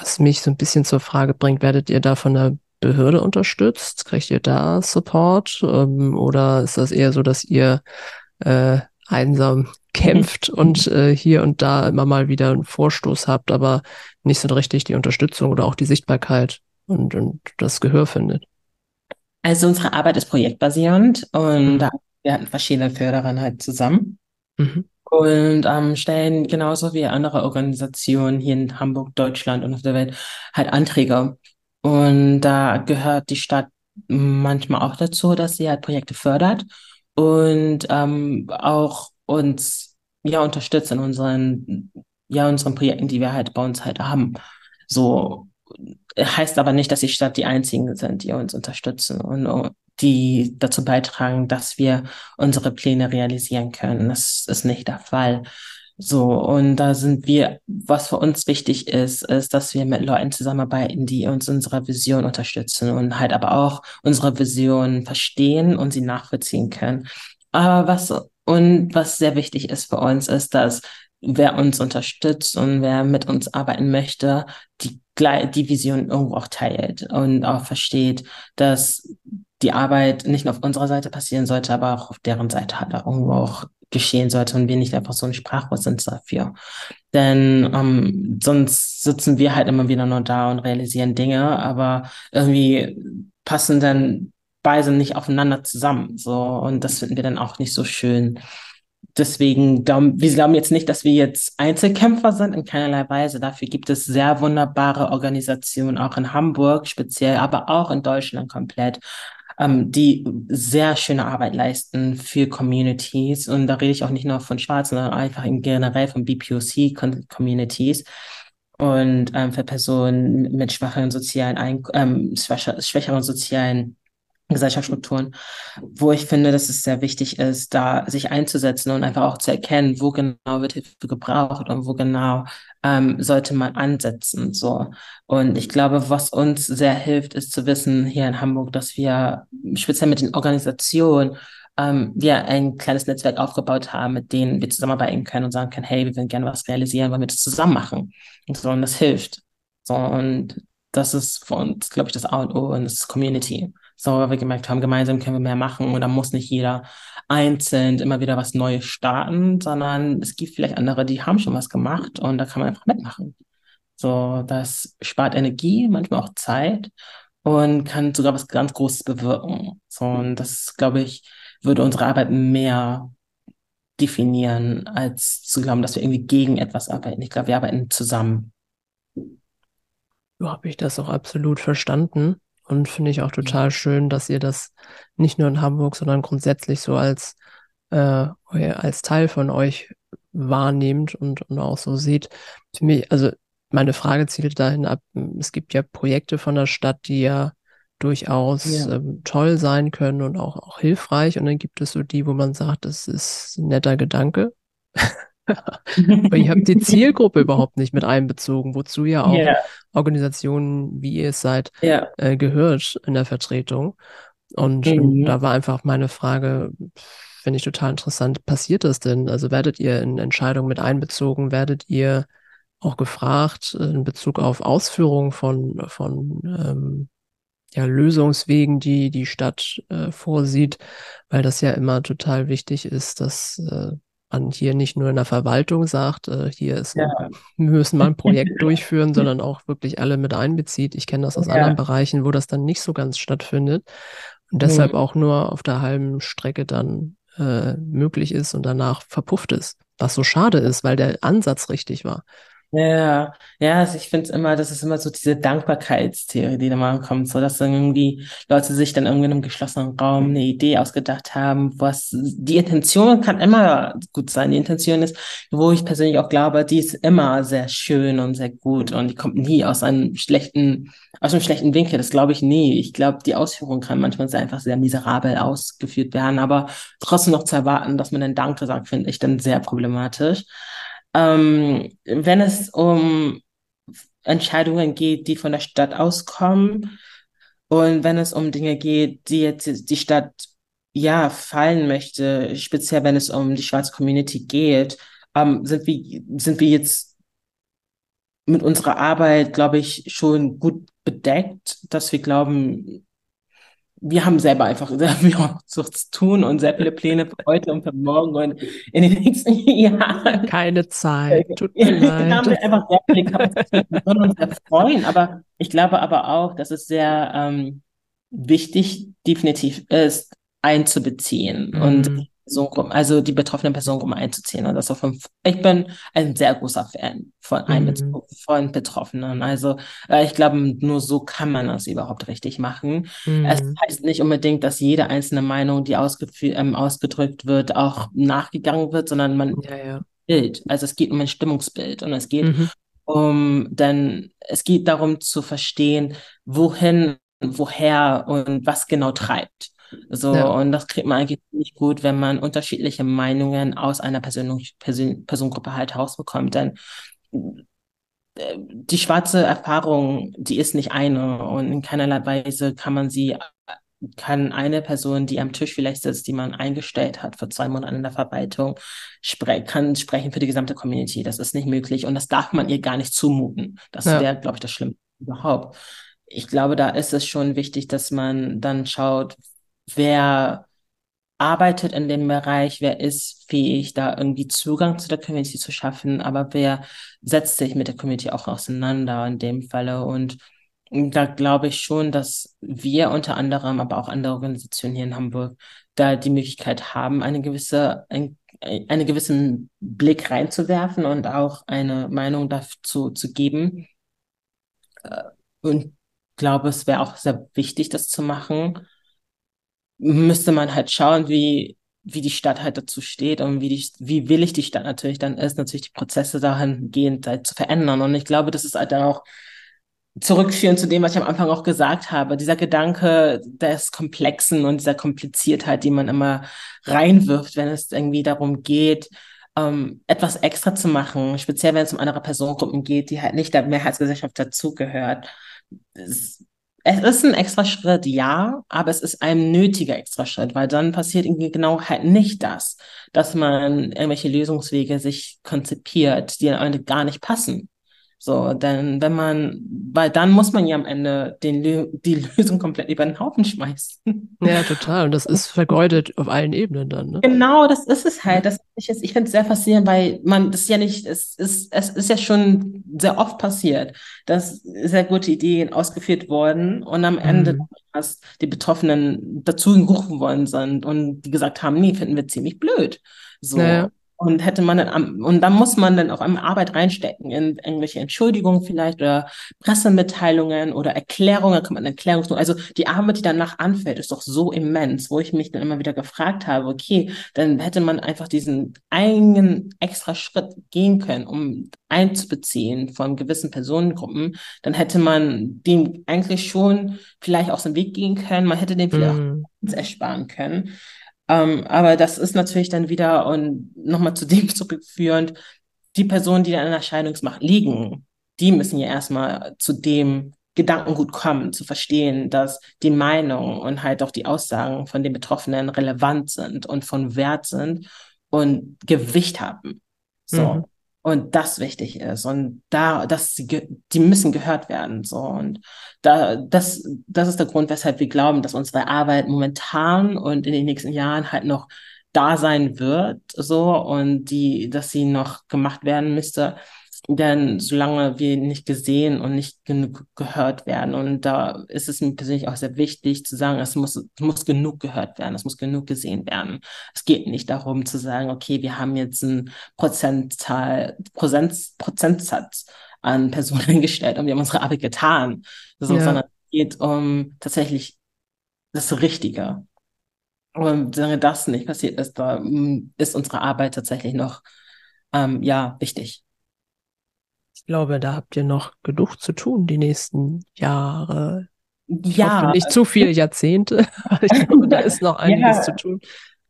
Was mich so ein bisschen zur Frage bringt, werdet ihr da von der Behörde unterstützt? Kriegt ihr da Support? Ähm, oder ist das eher so, dass ihr äh, einsam <laughs> kämpft <laughs> und äh, hier und da immer mal wieder einen Vorstoß habt, aber nicht so richtig die Unterstützung oder auch die Sichtbarkeit und, und das Gehör findet? Also unsere Arbeit ist projektbasierend und mhm. wir hatten verschiedene Förderer halt zusammen. Mhm und ähm, stellen genauso wie andere Organisationen hier in Hamburg, Deutschland und auf der Welt halt Anträge. Und da gehört die Stadt manchmal auch dazu, dass sie halt Projekte fördert und ähm, auch uns ja unterstützt in unseren ja unseren Projekten, die wir halt bei uns halt haben. So heißt aber nicht, dass die Stadt die einzigen sind, die uns unterstützen und die dazu beitragen, dass wir unsere Pläne realisieren können. Das ist nicht der Fall. So, und da sind wir, was für uns wichtig ist, ist, dass wir mit Leuten zusammenarbeiten, die uns unsere Vision unterstützen und halt aber auch unsere Vision verstehen und sie nachvollziehen können. Aber was, und was sehr wichtig ist für uns, ist, dass wer uns unterstützt und wer mit uns arbeiten möchte, die, die Vision irgendwo auch teilt und auch versteht, dass die Arbeit nicht nur auf unserer Seite passieren sollte, aber auch auf deren Seite halt irgendwo auch geschehen sollte und wir nicht einfach so ein Sprachrohr sind dafür. Denn ähm, sonst sitzen wir halt immer wieder nur da und realisieren Dinge, aber irgendwie passen dann beide nicht aufeinander zusammen. So, und das finden wir dann auch nicht so schön. Deswegen, wir glauben jetzt nicht, dass wir jetzt Einzelkämpfer sind, in keinerlei Weise. Dafür gibt es sehr wunderbare Organisationen, auch in Hamburg speziell, aber auch in Deutschland komplett, ähm, die sehr schöne Arbeit leisten für Communities. Und da rede ich auch nicht nur von Schwarzen, sondern einfach im generell von BPOC-Communities und ähm, für Personen mit schwacheren sozialen, Ein ähm, schwächeren sozialen Gesellschaftsstrukturen, wo ich finde, dass es sehr wichtig ist, da sich einzusetzen und einfach auch zu erkennen, wo genau wird Hilfe gebraucht und wo genau ähm, sollte man ansetzen. So. Und ich glaube, was uns sehr hilft, ist zu wissen hier in Hamburg, dass wir speziell mit den Organisationen ähm, wir ein kleines Netzwerk aufgebaut haben, mit denen wir zusammenarbeiten können und sagen können, hey, wir würden gerne was realisieren, wollen wir das zusammen machen. Und so, und das hilft. So, und das ist für uns, glaube ich, das A und O und das ist Community. So, weil wir gemerkt haben, gemeinsam können wir mehr machen und da muss nicht jeder einzeln immer wieder was Neues starten, sondern es gibt vielleicht andere, die haben schon was gemacht und da kann man einfach mitmachen. So, das spart Energie, manchmal auch Zeit und kann sogar was ganz Großes bewirken. So, und das, glaube ich, würde unsere Arbeit mehr definieren, als zu glauben, dass wir irgendwie gegen etwas arbeiten. Ich glaube, wir arbeiten zusammen. So habe ich das auch absolut verstanden. Und finde ich auch total schön, dass ihr das nicht nur in Hamburg, sondern grundsätzlich so als, äh, als Teil von euch wahrnehmt und, und auch so seht. Für mich, also meine Frage zielt dahin ab, es gibt ja Projekte von der Stadt, die ja durchaus ja. Ähm, toll sein können und auch, auch hilfreich. Und dann gibt es so die, wo man sagt, das ist ein netter Gedanke. <laughs> Aber ich habe die <laughs> Zielgruppe überhaupt nicht mit einbezogen, wozu ja auch yeah. Organisationen, wie ihr es seid, yeah. äh, gehört in der Vertretung. Und mhm. da war einfach meine Frage, finde ich total interessant, passiert das denn? Also werdet ihr in Entscheidungen mit einbezogen? Werdet ihr auch gefragt in Bezug auf Ausführungen von, von ähm, ja, Lösungswegen, die die Stadt äh, vorsieht, weil das ja immer total wichtig ist, dass äh, man hier nicht nur in der Verwaltung sagt, äh, hier ist, ja. wir müssen mal ein Projekt <laughs> durchführen, sondern auch wirklich alle mit einbezieht. Ich kenne das aus ja. anderen Bereichen, wo das dann nicht so ganz stattfindet und deshalb mhm. auch nur auf der halben Strecke dann äh, möglich ist und danach verpufft ist. Was so schade ist, weil der Ansatz richtig war. Ja, ja, also ich finde es immer, das ist immer so diese Dankbarkeitstheorie, die da mal kommt, so dass dann irgendwie Leute sich dann irgendwie in einem geschlossenen Raum eine Idee ausgedacht haben, was die Intention kann immer gut sein. Die Intention ist, wo ich persönlich auch glaube, die ist immer sehr schön und sehr gut und die kommt nie aus einem schlechten, aus einem schlechten Winkel. Das glaube ich nie. Ich glaube, die Ausführung kann manchmal sehr einfach sehr miserabel ausgeführt werden, aber trotzdem noch zu erwarten, dass man dann Danke sagt, finde ich dann sehr problematisch. Ähm, wenn es um Entscheidungen geht, die von der Stadt auskommen und wenn es um Dinge geht, die jetzt die Stadt ja fallen möchte, speziell wenn es um die schwarze Community geht, ähm, sind wir sind wir jetzt mit unserer Arbeit, glaube ich, schon gut bedeckt, dass wir glauben, wir haben selber einfach <laughs> sehr viel zu tun und sehr viele Pläne für heute und für morgen und in den nächsten <laughs> Jahren. Keine Zeit, tut <laughs> mir leid. haben wir einfach sehr viele Kapazitäten. Wir würden uns sehr freuen, aber ich glaube aber auch, dass es sehr ähm, wichtig definitiv ist, einzubeziehen mm. und Personengruppen, also die betroffenen Personengruppen einzuziehen. Und das von, ich bin ein sehr großer Fan von, mhm. von Betroffenen. Also äh, ich glaube, nur so kann man das überhaupt richtig machen. Mhm. Es heißt nicht unbedingt, dass jede einzelne Meinung, die ähm, ausgedrückt wird, auch nachgegangen wird, sondern man ja, ja. Bild. Also es geht um ein Stimmungsbild und es geht mhm. um, denn es geht darum zu verstehen, wohin, woher und was genau treibt. So, ja. und das kriegt man eigentlich nicht gut, wenn man unterschiedliche Meinungen aus einer Person, Person, Personengruppe halt rausbekommt. Denn äh, die schwarze Erfahrung, die ist nicht eine und in keinerlei Weise kann man sie, kann eine Person, die am Tisch vielleicht sitzt, die man eingestellt hat vor zwei Monaten in der Verwaltung, spre kann sprechen für die gesamte Community. Das ist nicht möglich und das darf man ihr gar nicht zumuten. Das ja. wäre, glaube ich, das Schlimmste überhaupt. Ich glaube, da ist es schon wichtig, dass man dann schaut, wer arbeitet in dem Bereich, wer ist fähig, da irgendwie Zugang zu der Community zu schaffen, aber wer setzt sich mit der Community auch auseinander in dem Falle. Und da glaube ich schon, dass wir unter anderem, aber auch andere Organisationen hier in Hamburg, da die Möglichkeit haben, eine gewisse, ein, einen gewissen Blick reinzuwerfen und auch eine Meinung dazu zu geben. Äh, und glaube, es wäre auch sehr wichtig, das zu machen müsste man halt schauen, wie, wie die Stadt halt dazu steht und wie, die, wie willig die Stadt natürlich dann ist, natürlich die Prozesse dahingehend halt zu verändern. Und ich glaube, das ist halt dann auch zurückführend zu dem, was ich am Anfang auch gesagt habe. Dieser Gedanke des Komplexen und dieser Kompliziertheit, die man immer reinwirft, wenn es irgendwie darum geht, ähm, etwas extra zu machen, speziell wenn es um andere Personengruppen geht, die halt nicht der Mehrheitsgesellschaft dazugehört. Ist ein extra Schritt, ja, aber es ist ein nötiger extra Schritt, weil dann passiert irgendwie genau halt nicht das, dass man irgendwelche Lösungswege sich konzipiert, die am Ende gar nicht passen. So, denn wenn man, weil dann muss man ja am Ende den, die <laughs> Lösung komplett über den Haufen schmeißen. Ja, total. Und das ist <laughs> vergeudet auf allen Ebenen dann. Ne? Genau, das ist es halt. Das ich ich finde es sehr faszinierend, weil man das ja nicht, es ist, es ist ja schon sehr oft passiert, dass sehr gute Ideen ausgeführt wurden und am Ende mhm. die Betroffenen dazu gerufen worden sind und die gesagt haben, nee, finden wir ziemlich blöd. So. Naja. Und hätte man dann, und dann muss man dann auch einmal Arbeit reinstecken in irgendwelche Entschuldigungen vielleicht oder Pressemitteilungen oder Erklärungen, da kann man Erklärungen, also die Arbeit, die danach anfällt, ist doch so immens, wo ich mich dann immer wieder gefragt habe, okay, dann hätte man einfach diesen einen extra Schritt gehen können, um einzubeziehen von gewissen Personengruppen, dann hätte man den eigentlich schon vielleicht aus dem Weg gehen können, man hätte den vielleicht mm. auch ersparen können. Ähm, aber das ist natürlich dann wieder und nochmal zu dem <laughs> zurückführend, die Personen, die da in der Scheidungsmacht liegen, die müssen ja erstmal zu dem Gedankengut kommen, zu verstehen, dass die Meinung und halt auch die Aussagen von den Betroffenen relevant sind und von Wert sind und Gewicht haben. So. Mhm und das wichtig ist. Und da dass sie die müssen gehört werden so. Und da das das ist der Grund weshalb wir glauben dass unsere Arbeit momentan und in den nächsten Jahren halt noch da sein wird so. Und die dass sie noch gemacht werden müsste denn solange wir nicht gesehen und nicht genug gehört werden, und da ist es mir persönlich auch sehr wichtig zu sagen, es muss, es muss genug gehört werden, es muss genug gesehen werden. Es geht nicht darum zu sagen, okay, wir haben jetzt einen Prozentzahl, Prozent, Prozentsatz an Personen <laughs> eingestellt und wir haben unsere Arbeit getan, ja. sondern es geht um tatsächlich das Richtige. Und solange das nicht passiert ist, da mm, ist unsere Arbeit tatsächlich noch ähm, ja wichtig. Ich glaube, da habt ihr noch genug zu tun die nächsten Jahre. Ja. hoffe nicht zu viele Jahrzehnte. <laughs> ich glaube, da ist noch <laughs> einiges ja. zu tun,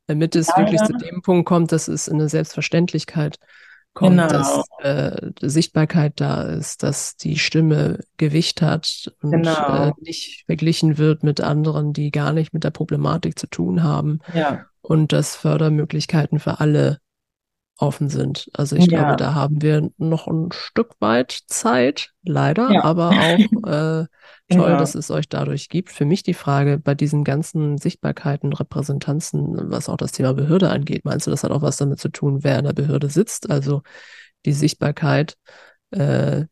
damit es ja, wirklich ja. zu dem Punkt kommt, dass es in eine Selbstverständlichkeit kommt, genau. dass äh, Sichtbarkeit da ist, dass die Stimme Gewicht hat und genau. äh, nicht verglichen wird mit anderen, die gar nicht mit der Problematik zu tun haben. Ja. Und dass Fördermöglichkeiten für alle offen sind. Also ich ja. glaube, da haben wir noch ein Stück weit Zeit, leider, ja. aber auch <laughs> äh, toll, ja. dass es euch dadurch gibt. Für mich die Frage bei diesen ganzen Sichtbarkeiten, Repräsentanzen, was auch das Thema Behörde angeht, meinst du, das hat auch was damit zu tun, wer in der Behörde sitzt? Also die Sichtbarkeit äh,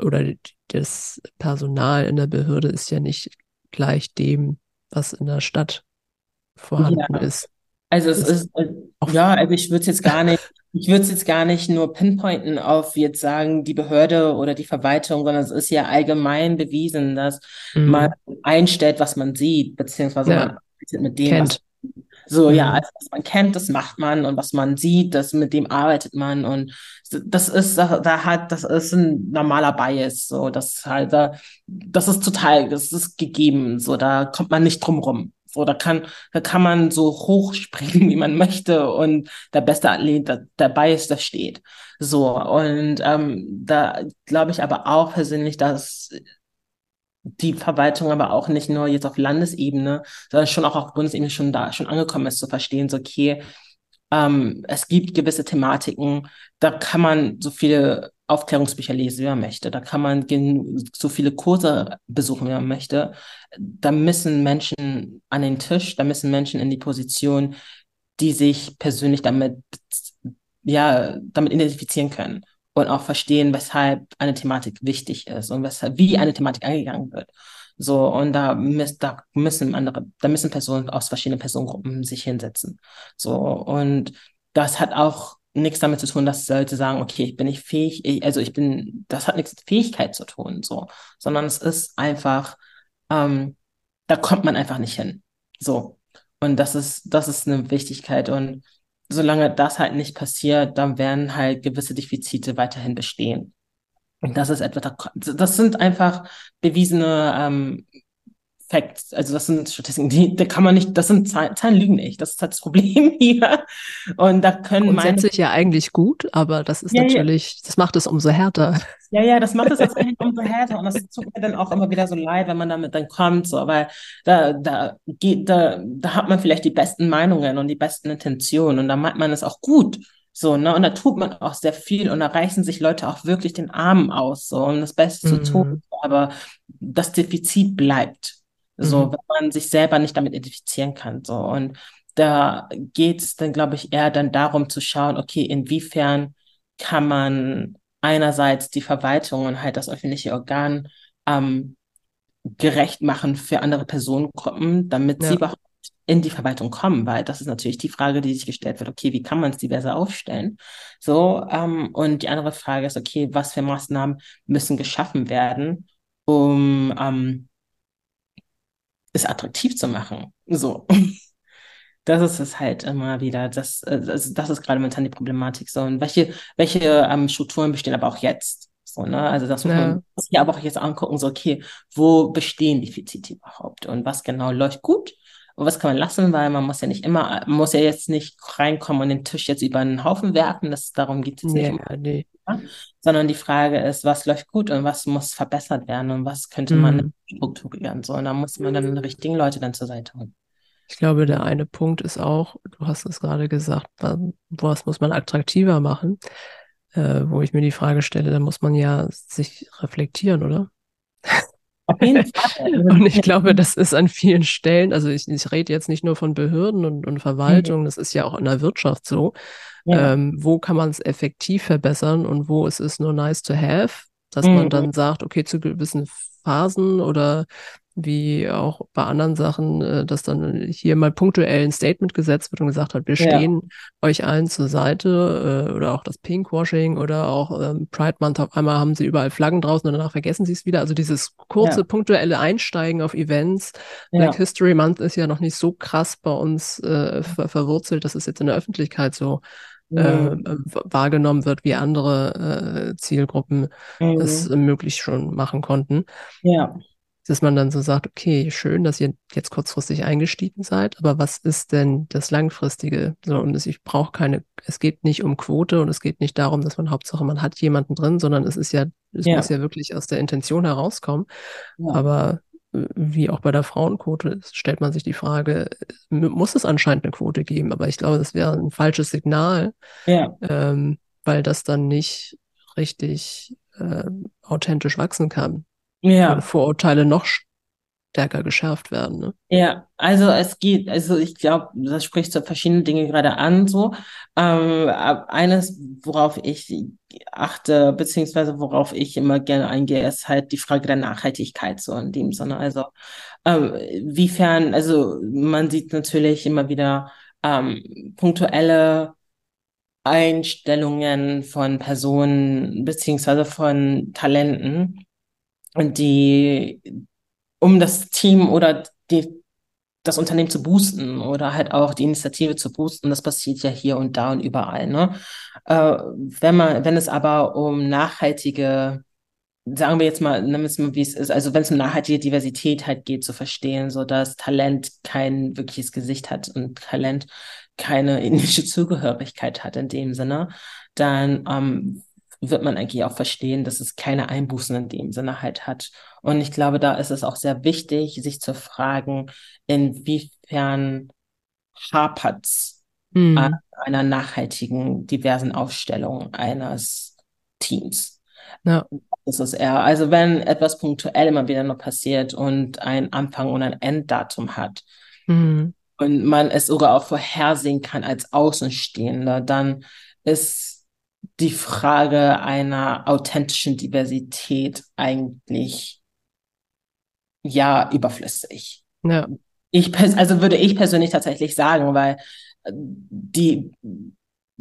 oder das Personal in der Behörde ist ja nicht gleich dem, was in der Stadt vorhanden ist. Also es ist, äh, ja, also ich würde es jetzt gar nicht, ich würde es jetzt gar nicht nur pinpointen auf jetzt sagen, die Behörde oder die Verwaltung, sondern es ist ja allgemein bewiesen, dass mhm. man einstellt, was man sieht, beziehungsweise ja. man mit dem, kennt. was so, mhm. ja, also was man kennt, das macht man und was man sieht, das mit dem arbeitet man und das ist, da, da hat, das ist ein normaler Bias, so, das halt, da, das ist total, das ist gegeben, so, da kommt man nicht drum rum. So, da kann, da kann man so hoch springen, <laughs> wie man möchte und der beste Athlet der, dabei ist, der steht. So, und ähm, da glaube ich aber auch persönlich, dass die Verwaltung aber auch nicht nur jetzt auf Landesebene, sondern schon auch auf Bundesebene schon da, schon angekommen ist, zu verstehen, so, okay, ähm, es gibt gewisse Thematiken, da kann man so viele Aufklärungsbücher lesen, wie man möchte. Da kann man so viele Kurse besuchen, wie man möchte. Da müssen Menschen an den Tisch, da müssen Menschen in die Position, die sich persönlich damit, ja, damit identifizieren können und auch verstehen, weshalb eine Thematik wichtig ist und weshalb, wie eine Thematik angegangen wird. So, und da, da müssen andere, da müssen Personen aus verschiedenen Personengruppen sich hinsetzen. So, und das hat auch nichts damit zu tun, dass Leute sagen, okay, ich bin nicht fähig, ich, also ich bin, das hat nichts mit Fähigkeit zu tun, so, sondern es ist einfach, ähm, da kommt man einfach nicht hin. So. Und das ist, das ist eine Wichtigkeit. Und solange das halt nicht passiert, dann werden halt gewisse Defizite weiterhin bestehen. Und das ist etwas, das sind einfach bewiesene ähm, Facts, also das sind Statistiken, die, da kann man nicht, das sind Zahlen, Zahlen lügen nicht, das ist halt das Problem <laughs> hier. Und da können Grundsätzlich meine, ja eigentlich gut, aber das ist ja, natürlich, ja. das macht es umso härter. Ja, ja, das macht es tatsächlich umso härter und das tut mir dann auch immer wieder so leid, wenn man damit dann kommt, so, weil da, da geht, da, da hat man vielleicht die besten Meinungen und die besten Intentionen und da meint man es auch gut. So, ne, und da tut man auch sehr viel und da reißen sich Leute auch wirklich den Arm aus, so, um das Beste mhm. zu tun. Aber das Defizit bleibt. So, mhm. wenn man sich selber nicht damit identifizieren kann. So. Und da geht es dann, glaube ich, eher dann darum zu schauen, okay, inwiefern kann man einerseits die Verwaltung und halt das öffentliche Organ ähm, gerecht machen für andere Personengruppen, damit ja. sie überhaupt in die Verwaltung kommen, weil das ist natürlich die Frage, die sich gestellt wird, okay, wie kann man es diverser aufstellen? So, ähm, und die andere Frage ist, okay, was für Maßnahmen müssen geschaffen werden, um ähm, es attraktiv zu machen? So. <laughs> Das ist es halt immer wieder. Das, also das ist gerade momentan die Problematik. So, und welche, welche ähm, Strukturen bestehen aber auch jetzt? So, ne? Also das muss ja. man sich aber auch jetzt angucken, so, okay, wo bestehen Defizite überhaupt und was genau läuft gut und was kann man lassen, weil man muss ja nicht immer, man muss ja jetzt nicht reinkommen und den Tisch jetzt über einen Haufen werfen, das, darum geht es nicht. Ja, nee. Sondern die Frage ist, was läuft gut und was muss verbessert werden und was könnte man mhm. strukturieren. So, und da muss man dann die richtigen Leute dann zur Seite holen. Ich glaube, der eine Punkt ist auch, du hast es gerade gesagt, was muss man attraktiver machen, äh, wo ich mir die Frage stelle, da muss man ja sich reflektieren, oder? <laughs> Auf jeden <laughs> Fall. und ich glaube, das ist an vielen Stellen, also ich, ich rede jetzt nicht nur von Behörden und, und Verwaltung, mhm. das ist ja auch in der Wirtschaft so. Ja. Ähm, wo kann man es effektiv verbessern und wo ist es nur nice to have, dass mhm. man dann sagt, okay, zu gewissen Phasen oder wie auch bei anderen Sachen, äh, dass dann hier mal punktuell ein Statement gesetzt wird und gesagt hat, wir stehen ja. euch allen zur Seite äh, oder auch das Pinkwashing oder auch ähm, Pride Month, auf einmal haben sie überall Flaggen draußen und danach vergessen sie es wieder. Also dieses kurze ja. punktuelle Einsteigen auf Events. Ja. Black History Month ist ja noch nicht so krass bei uns äh, ver verwurzelt, dass es jetzt in der Öffentlichkeit so äh, wahrgenommen wird, wie andere äh, Zielgruppen mhm. es möglich schon machen konnten. Ja dass man dann so sagt, okay, schön, dass ihr jetzt kurzfristig eingestiegen seid, aber was ist denn das Langfristige? So, und ich brauche keine, es geht nicht um Quote und es geht nicht darum, dass man Hauptsache man hat jemanden drin, sondern es ist ja, es ja. muss ja wirklich aus der Intention herauskommen. Ja. Aber äh, wie auch bei der Frauenquote stellt man sich die Frage, muss es anscheinend eine Quote geben? Aber ich glaube, das wäre ein falsches Signal, ja. ähm, weil das dann nicht richtig äh, authentisch wachsen kann ja. Vorurteile noch stärker geschärft werden. Ne? Ja, also es geht, also ich glaube, das spricht so verschiedene Dinge gerade an. So ähm, eines, worauf ich achte, beziehungsweise worauf ich immer gerne eingehe, ist halt die Frage der Nachhaltigkeit so in dem Sinne. Also ähm, wiefern, also man sieht natürlich immer wieder ähm, punktuelle Einstellungen von Personen beziehungsweise von Talenten, die, um das Team oder die, das Unternehmen zu boosten oder halt auch die Initiative zu boosten. Das passiert ja hier und da und überall. Ne? Äh, wenn man, wenn es aber um nachhaltige, sagen wir jetzt mal, nennen wir es mal, wie es ist, also wenn es um nachhaltige Diversität halt geht, zu verstehen, so dass Talent kein wirkliches Gesicht hat und Talent keine indische Zugehörigkeit hat in dem Sinne, dann ähm, wird man eigentlich auch verstehen, dass es keine Einbußen in dem Sinne halt hat. Und ich glaube, da ist es auch sehr wichtig, sich zu fragen, inwiefern hapert es mhm. an einer nachhaltigen, diversen Aufstellung eines Teams. Ja. Das ist eher, also wenn etwas punktuell immer wieder noch passiert und ein Anfang und ein Enddatum hat mhm. und man es sogar auch vorhersehen kann als Außenstehender, dann ist die Frage einer authentischen Diversität eigentlich ja überflüssig. Ja. Ich, also würde ich persönlich tatsächlich sagen, weil äh, die,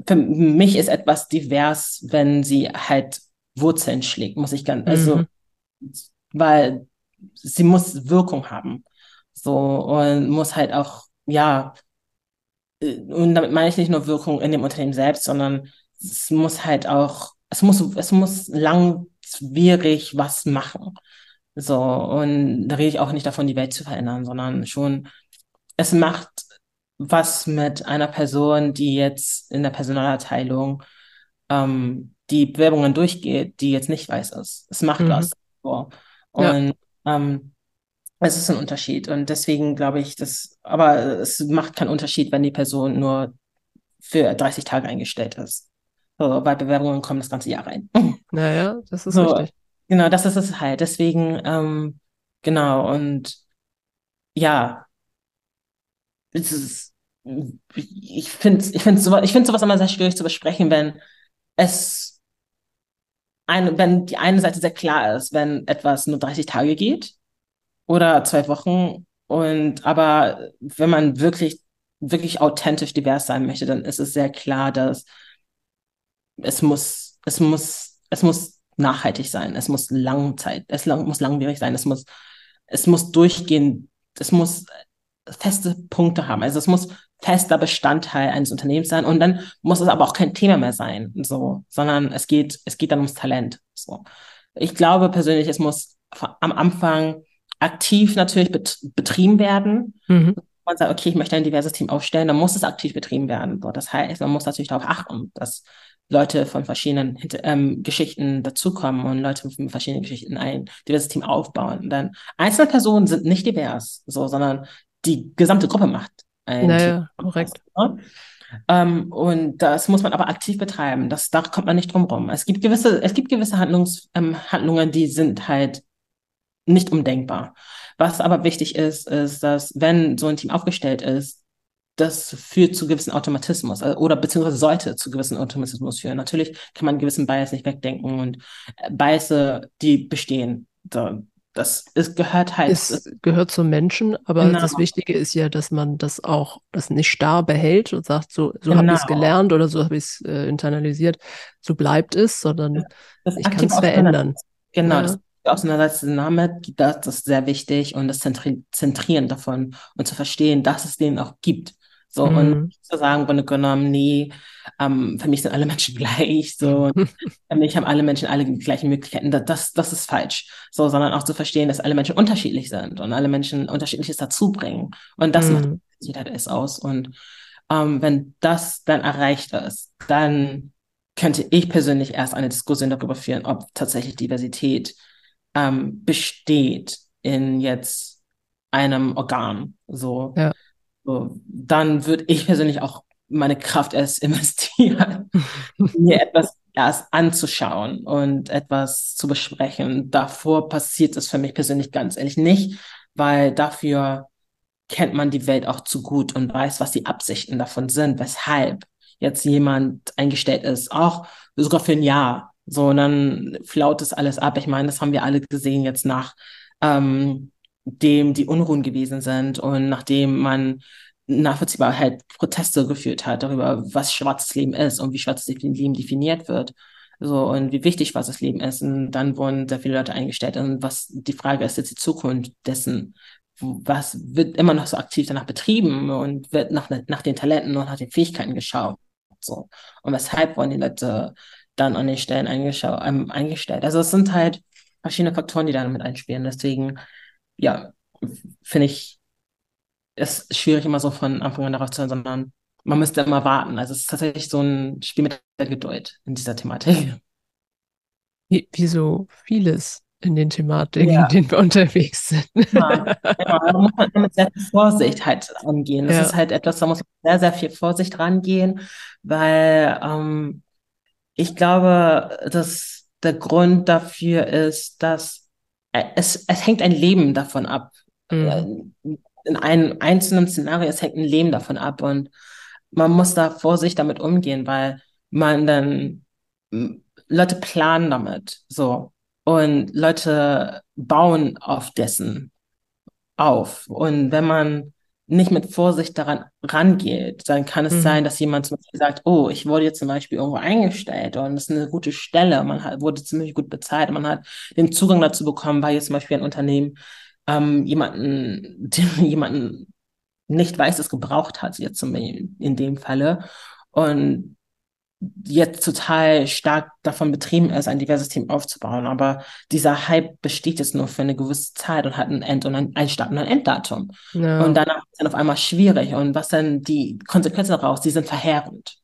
für mich ist etwas divers, wenn sie halt Wurzeln schlägt, muss ich ganz, also, mhm. weil sie muss Wirkung haben. So, und muss halt auch, ja, äh, und damit meine ich nicht nur Wirkung in dem Unternehmen selbst, sondern es muss halt auch, es muss, es muss langwierig was machen. So, und da rede ich auch nicht davon, die Welt zu verändern, sondern schon, es macht was mit einer Person, die jetzt in der Personalabteilung ähm, die Bewerbungen durchgeht, die jetzt nicht weiß ist. Es macht mhm. was. So. Und ja. ähm, es ist ein Unterschied. Und deswegen glaube ich, dass, aber es macht keinen Unterschied, wenn die Person nur für 30 Tage eingestellt ist. So, weil Bewerbungen kommen das ganze Jahr rein. <laughs> Naja, das ist so, richtig. Genau, das ist es halt. Deswegen, ähm, genau, und ja, es ist, ich finde ich find sowas, ich find sowas immer sehr schwierig zu besprechen, wenn es eine, wenn die eine Seite sehr klar ist, wenn etwas nur 30 Tage geht oder zwei Wochen und aber wenn man wirklich, wirklich authentisch divers sein möchte, dann ist es sehr klar, dass es muss, es muss, es muss nachhaltig sein, es muss Langzeit, es lang, muss langwierig sein, es muss, es muss durchgehen, es muss feste Punkte haben. Also es muss fester Bestandteil eines Unternehmens sein und dann muss es aber auch kein Thema mehr sein, so, sondern es geht, es geht dann ums Talent. So. Ich glaube persönlich, es muss am Anfang aktiv natürlich bet betrieben werden. Mhm. Man sagt, okay, ich möchte ein diverses Team aufstellen, dann muss es aktiv betrieben werden. So, das heißt, man muss natürlich darauf achten, dass Leute von verschiedenen ähm, Geschichten dazukommen und Leute von verschiedenen Geschichten ein diverses Team aufbauen. Dann einzelne Personen sind nicht divers, so, sondern die gesamte Gruppe macht ein naja, Team. korrekt. Ähm, und das muss man aber aktiv betreiben. Das, da kommt man nicht drum rum. Es gibt gewisse, es gibt gewisse Handlungs, ähm, Handlungen, die sind halt nicht undenkbar. Was aber wichtig ist, ist, dass wenn so ein Team aufgestellt ist, das führt zu gewissen Automatismus also, oder beziehungsweise sollte zu gewissen Automatismus führen. Natürlich kann man gewissen Bias nicht wegdenken und äh, Biasse, die bestehen. Da, das ist, gehört halt. Es gehört zum Menschen, aber genau. das Wichtige ist ja, dass man das auch, das nicht starr behält und sagt, so, so genau. habe ich es gelernt oder so habe ich es äh, internalisiert, so bleibt es, sondern das ich kann es verändern. Genau, ja. das auseinandersetzen damit, das, das ist sehr wichtig und das Zentri Zentrieren davon und zu verstehen, dass es den auch gibt. So, mhm. und zu sagen, Grunde genommen, nee, ähm, für mich sind alle <laughs> Menschen gleich, so, <laughs> für mich haben alle Menschen alle die gleichen Möglichkeiten, das, das ist falsch. So, sondern auch zu verstehen, dass alle Menschen unterschiedlich sind und alle Menschen unterschiedliches dazu bringen. Und das mhm. macht Diversität ist aus. Und ähm, wenn das dann erreicht ist, dann könnte ich persönlich erst eine Diskussion darüber führen, ob tatsächlich Diversität ähm, besteht in jetzt einem Organ. So. Ja. So, dann würde ich persönlich auch meine Kraft erst <laughs> investieren, mir etwas erst anzuschauen und etwas zu besprechen. Davor passiert es für mich persönlich ganz ehrlich nicht, weil dafür kennt man die Welt auch zu gut und weiß, was die Absichten davon sind, weshalb jetzt jemand eingestellt ist, auch sogar für ein Jahr. So, und dann flaut es alles ab. Ich meine, das haben wir alle gesehen jetzt nach ähm, dem die Unruhen gewesen sind und nachdem man nachvollziehbar halt Proteste geführt hat darüber, was schwarzes Leben ist und wie schwarzes Leben definiert wird. So, und wie wichtig schwarzes Leben ist. Und dann wurden sehr viele Leute eingestellt. Und was die Frage ist jetzt die Zukunft dessen, was wird immer noch so aktiv danach betrieben und wird nach, nach den Talenten und nach den Fähigkeiten geschaut. So. Und weshalb wurden die Leute dann an den Stellen ähm, eingestellt? Also es sind halt verschiedene Faktoren, die da mit einspielen. Deswegen ja, finde ich, es schwierig immer so von Anfang an darauf zu hören, sondern man müsste immer warten. Also es ist tatsächlich so ein Spiel mit der Geduld in dieser Thematik. Wie, wie so vieles in den Thematiken, ja. in denen wir unterwegs sind. Ja, ja, da muss man mit sehr viel Vorsicht halt angehen. Das ja. ist halt etwas, da muss man sehr, sehr viel Vorsicht rangehen, weil ähm, ich glaube, dass der Grund dafür ist, dass es, es hängt ein Leben davon ab. Mhm. Äh, in einem einzelnen Szenario, es hängt ein Leben davon ab und man muss da vorsichtig damit umgehen, weil man dann Leute planen damit, so. Und Leute bauen auf dessen auf. Und wenn man nicht mit Vorsicht daran rangeht, dann kann es mhm. sein, dass jemand zum Beispiel sagt, oh, ich wurde jetzt zum Beispiel irgendwo eingestellt und das ist eine gute Stelle, man hat, wurde ziemlich gut bezahlt, man hat den Zugang dazu bekommen, weil jetzt zum Beispiel ein Unternehmen ähm, jemanden, <laughs> jemanden nicht weiß, es gebraucht hat, jetzt zum, in dem Falle. Und jetzt total stark davon betrieben ist, ein diverses Team aufzubauen. Aber dieser Hype besteht jetzt nur für eine gewisse Zeit und hat ein End- und ein, ein Start- und ein Enddatum. Ja. Und danach ist es dann auf einmal schwierig. Und was dann die Konsequenzen daraus, die sind verheerend.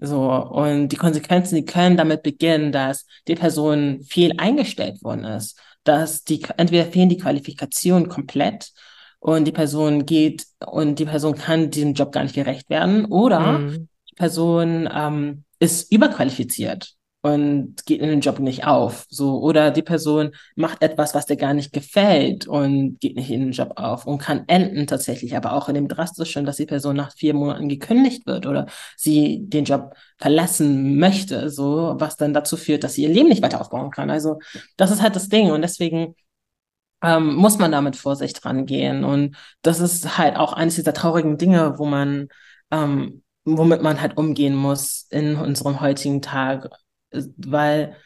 So, und die Konsequenzen, die können damit beginnen, dass die Person viel eingestellt worden ist, dass die, entweder fehlen die Qualifikationen komplett und die Person geht und die Person kann diesem Job gar nicht gerecht werden oder mhm. Person ähm, ist überqualifiziert und geht in den Job nicht auf. So, oder die Person macht etwas, was dir gar nicht gefällt und geht nicht in den Job auf und kann enden tatsächlich, aber auch in dem drastischen, dass die Person nach vier Monaten gekündigt wird oder sie den Job verlassen möchte, so, was dann dazu führt, dass sie ihr Leben nicht weiter aufbauen kann. Also, das ist halt das Ding und deswegen ähm, muss man da mit Vorsicht rangehen. Und das ist halt auch eines dieser traurigen Dinge, wo man, ähm, womit man halt umgehen muss in unserem heutigen Tag, weil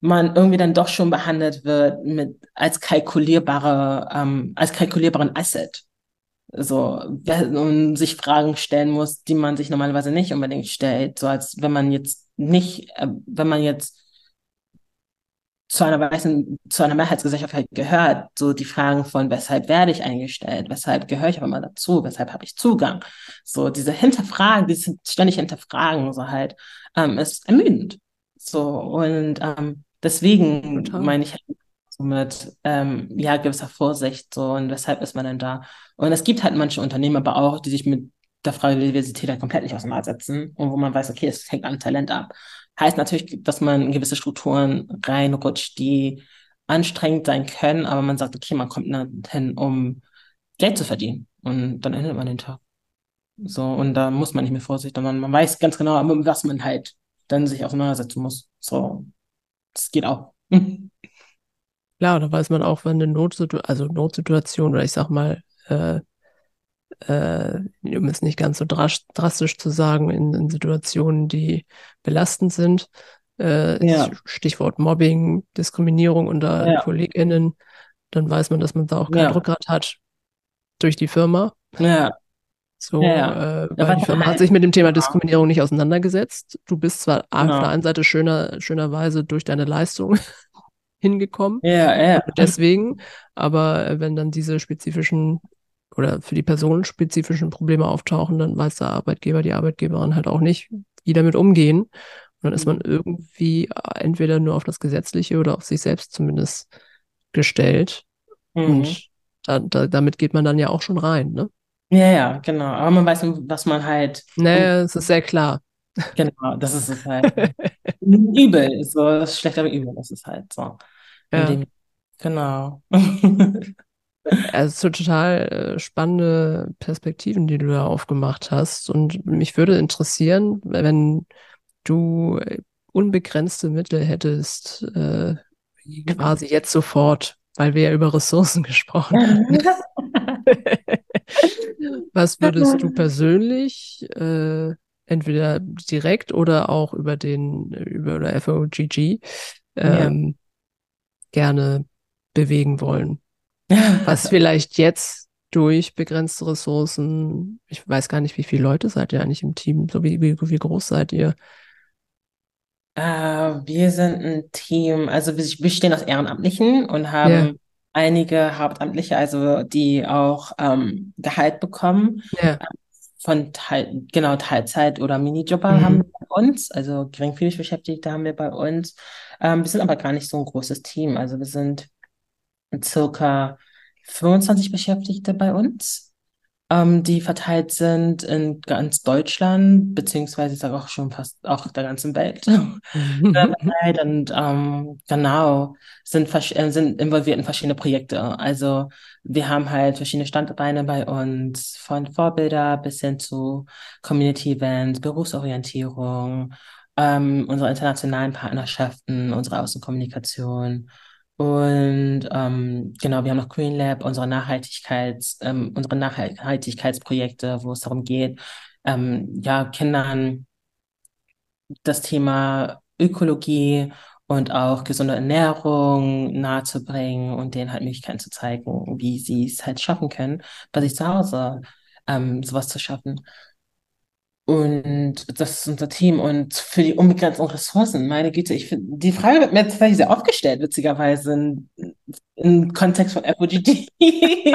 man irgendwie dann doch schon behandelt wird mit als kalkulierbare, ähm, als kalkulierbaren Asset. So, und sich Fragen stellen muss, die man sich normalerweise nicht unbedingt stellt. So als wenn man jetzt nicht, äh, wenn man jetzt zu einer weißen, zu einer Mehrheitsgesellschaft halt gehört, so die Fragen von, weshalb werde ich eingestellt, weshalb gehöre ich aber mal dazu, weshalb habe ich Zugang, so diese Hinterfragen, diese ständig Hinterfragen, so halt, ähm, ist ermüdend. So, und ähm, deswegen Total. meine ich halt so mit, ähm, ja, gewisser Vorsicht, so, und weshalb ist man denn da? Und es gibt halt manche Unternehmen aber auch, die sich mit der Frage der Diversität halt komplett nicht auseinandersetzen und wo man weiß, okay, es hängt an Talent ab. Heißt natürlich, dass man in gewisse Strukturen reinrutscht, die anstrengend sein können, aber man sagt, okay, man kommt hin, um Geld zu verdienen. Und dann endet man den Tag. So, und da muss man nicht mehr vorsichtig, sondern man weiß ganz genau, was man halt dann sich auseinandersetzen muss. So, das geht auch. <laughs> Klar, da weiß man auch, wenn eine Notsituation, also Notsituation oder ich sag mal, äh, äh, um es nicht ganz so drastisch zu sagen, in, in Situationen, die belastend sind. Äh, ja. Stichwort Mobbing, Diskriminierung unter ja. KollegInnen, dann weiß man, dass man da auch kein ja. Rückgrat hat durch die Firma. Ja. So, ja, Äh, weil die Firma hat sich mit dem Thema Diskriminierung nicht auseinandergesetzt. Du bist zwar genau. auf der einen Seite schöner, schönerweise durch deine Leistung <laughs> hingekommen. Ja, ja. Deswegen, aber wenn dann diese spezifischen oder für die personenspezifischen Probleme auftauchen, dann weiß der Arbeitgeber, die Arbeitgeberin halt auch nicht, wie damit umgehen. Und dann ist man mhm. irgendwie äh, entweder nur auf das Gesetzliche oder auf sich selbst zumindest gestellt. Mhm. Und da, da, damit geht man dann ja auch schon rein, ne? Ja, ja, genau. Aber man weiß, was man halt. Naja, es ist sehr klar. Genau, das ist es halt. <laughs> übel, so das schlecht, aber übel, das ist halt so. Ja. Dem, genau. <laughs> Also total äh, spannende Perspektiven, die du da aufgemacht hast. Und mich würde interessieren, wenn du unbegrenzte Mittel hättest, äh, quasi jetzt sofort, weil wir ja über Ressourcen <laughs> gesprochen haben. <laughs> Was würdest du persönlich äh, entweder direkt oder auch über den über der FOGG ähm, ja. gerne bewegen wollen? <laughs> was vielleicht jetzt durch begrenzte Ressourcen, ich weiß gar nicht, wie viele Leute seid ihr eigentlich im Team, so wie, wie, wie groß seid ihr? Äh, wir sind ein Team, also wir bestehen aus Ehrenamtlichen und haben yeah. einige Hauptamtliche, also die auch ähm, Gehalt bekommen. Yeah. Von Teil, genau Teilzeit oder Minijobber mhm. haben wir bei uns, also geringfügig Beschäftigte haben wir bei uns. Ähm, wir sind aber gar nicht so ein großes Team, also wir sind circa 25 Beschäftigte bei uns, ähm, die verteilt sind in ganz Deutschland, beziehungsweise ich sage auch schon fast auch der ganzen Welt. <laughs> und ähm, genau, sind, äh, sind involviert in verschiedene Projekte. Also wir haben halt verschiedene Standbeine bei uns, von Vorbilder bis hin zu Community Events, Berufsorientierung, ähm, unsere internationalen Partnerschaften, unsere Außenkommunikation. Und ähm, genau, wir haben noch Green Lab, unsere Nachhaltigkeits, ähm, unsere Nachhaltigkeitsprojekte, wo es darum geht, ähm, ja, Kindern das Thema Ökologie und auch gesunde Ernährung nahezubringen und denen halt Möglichkeiten zu zeigen, wie sie es halt schaffen können, bei sich zu Hause ähm, sowas zu schaffen. Und das ist unser Team. Und für die unbegrenzten Ressourcen, meine Güte, ich finde, die Frage wird mir tatsächlich sehr oft gestellt, witzigerweise, in, im Kontext von FOGD. <laughs> ich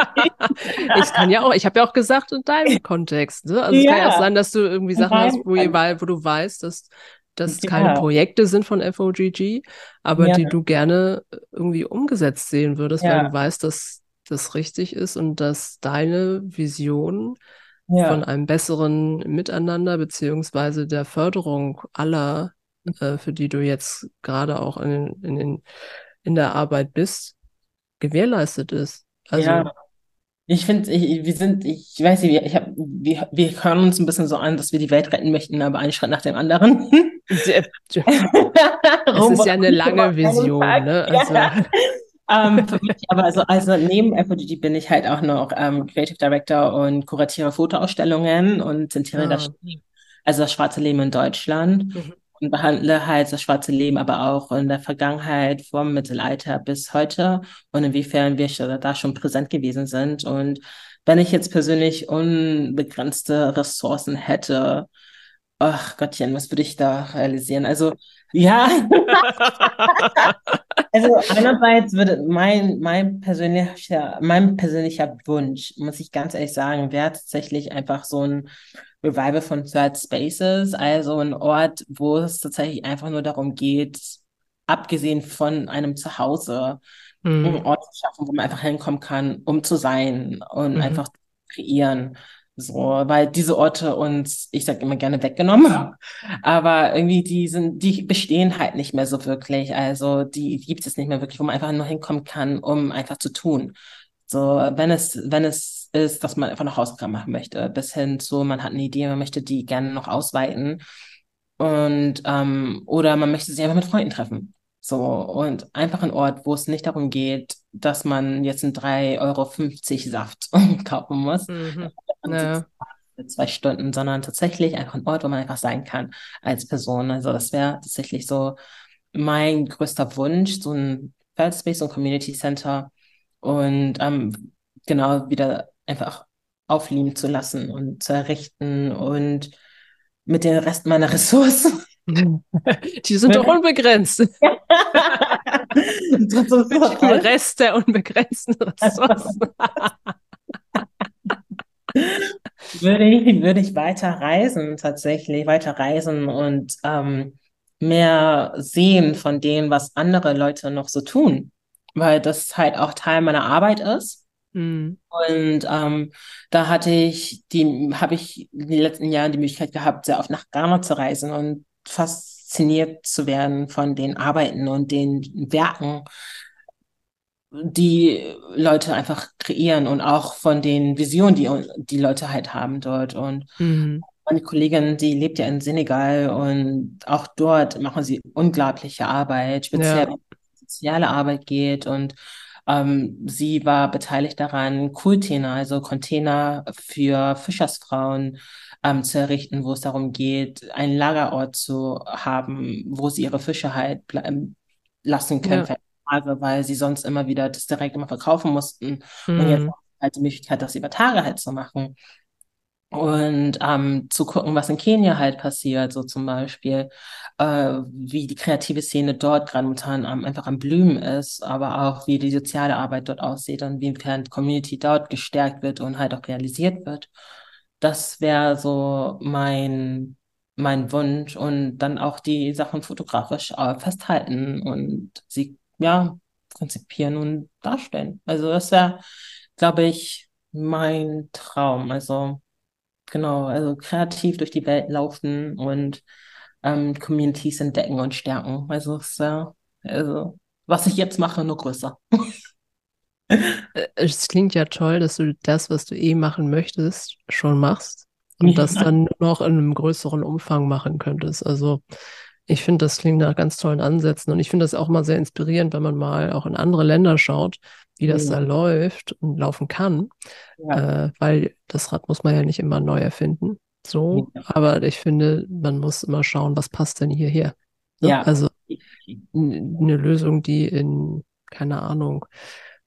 kann ja auch, ich habe ja auch gesagt, in deinem Kontext. Ne? Also es ja. kann ja auch sein, dass du irgendwie Sachen hast, wo, ihr, wo du weißt, dass das ja. keine Projekte sind von FOGG, aber ja. die du gerne irgendwie umgesetzt sehen würdest, weil du weißt, dass das richtig ist und dass deine Vision ja. von einem besseren Miteinander beziehungsweise der Förderung aller, äh, für die du jetzt gerade auch in, in, in, in der Arbeit bist, gewährleistet ist. Also, ja. Ich finde, wir sind, ich weiß nicht, ich hab, wir, wir hören uns ein bisschen so an, dass wir die Welt retten möchten, aber einen Schritt nach dem anderen. <laughs> es ist ja eine lange Vision, ne? Also, ja. Ähm, für mich aber also, also neben FOGG bin ich halt auch noch ähm, Creative Director und kuratiere Fotoausstellungen und zentriere ah. das, also das schwarze Leben in Deutschland. Mhm und behandle halt das schwarze Leben, aber auch in der Vergangenheit, vom Mittelalter bis heute und inwiefern wir da schon präsent gewesen sind. Und wenn ich jetzt persönlich unbegrenzte Ressourcen hätte, ach Gottchen, was würde ich da realisieren? Also, ja. <laughs> also einerseits würde mein, mein persönlicher, mein persönlicher Wunsch, muss ich ganz ehrlich sagen, wäre tatsächlich einfach so ein Revival von Third Spaces, also ein Ort, wo es tatsächlich einfach nur darum geht, abgesehen von einem Zuhause, mhm. einen Ort zu schaffen, wo man einfach hinkommen kann, um zu sein und mhm. einfach kreieren. So, weil diese Orte uns, ich sag immer gerne weggenommen, aber irgendwie die sind, die bestehen halt nicht mehr so wirklich. Also die gibt es nicht mehr wirklich, wo man einfach nur hinkommen kann, um einfach zu tun. So, wenn es, wenn es ist, dass man einfach noch Hausaufgaben machen möchte, bis hin zu, man hat eine Idee, man möchte die gerne noch ausweiten. Und ähm, oder man möchte sich einfach mit Freunden treffen. So, und einfach ein Ort, wo es nicht darum geht, dass man jetzt einen 3,50 Euro Saft <laughs> kaufen muss. Mhm. Ja. Zwei Stunden, sondern tatsächlich einfach ein Ort, wo man einfach sein kann als Person. Also das wäre tatsächlich so mein größter Wunsch, so ein Feld Space und Community Center, und ähm, genau wieder einfach aufliegen zu lassen und zu errichten und mit dem Rest meiner <laughs> Ressourcen. <laughs> Die sind doch <laughs> unbegrenzt. dem Rest der unbegrenzten Ressourcen. Würde, ich, würde ich weiter reisen, tatsächlich, weiter reisen und ähm, mehr sehen von dem, was andere Leute noch so tun weil das halt auch Teil meiner Arbeit ist. Mhm. Und ähm, da hatte ich die, habe ich in den letzten Jahren die Möglichkeit gehabt, sehr oft nach Ghana zu reisen und fasziniert zu werden von den Arbeiten und den Werken, die Leute einfach kreieren und auch von den Visionen, die die Leute halt haben dort. Und mhm. meine Kollegin, die lebt ja in Senegal und auch dort machen sie unglaubliche Arbeit, speziell ja soziale Arbeit geht und ähm, sie war beteiligt daran, Kultena, also Container für Fischersfrauen ähm, zu errichten, wo es darum geht, einen Lagerort zu haben, wo sie ihre Fische halt lassen können, ja. Weil sie sonst immer wieder das direkt immer verkaufen mussten. Mhm. Und jetzt halt die Möglichkeit, das über Tage halt zu machen und ähm, zu gucken, was in Kenia halt passiert, so zum Beispiel, äh, wie die kreative Szene dort gerade momentan ähm, einfach am Blühen ist, aber auch wie die soziale Arbeit dort aussieht und inwiefern die Community dort gestärkt wird und halt auch realisiert wird. Das wäre so mein, mein Wunsch und dann auch die Sachen fotografisch äh, festhalten und sie, ja, konzipieren und darstellen. Also das wäre, glaube ich, mein Traum. Also Genau, also kreativ durch die Welt laufen und ähm, Communities entdecken und stärken. Also, es, äh, also was ich jetzt mache, nur größer. Äh, es klingt ja toll, dass du das, was du eh machen möchtest, schon machst und ja. das dann nur noch in einem größeren Umfang machen könntest. Also ich finde, das klingt nach ganz tollen Ansätzen und ich finde das auch mal sehr inspirierend, wenn man mal auch in andere Länder schaut, wie das ja. da läuft und laufen kann, ja. äh, weil das Rad muss man ja nicht immer neu erfinden. So, ja. aber ich finde, man muss immer schauen, was passt denn hierher. Ne? Ja. Also eine Lösung, die in, keine Ahnung,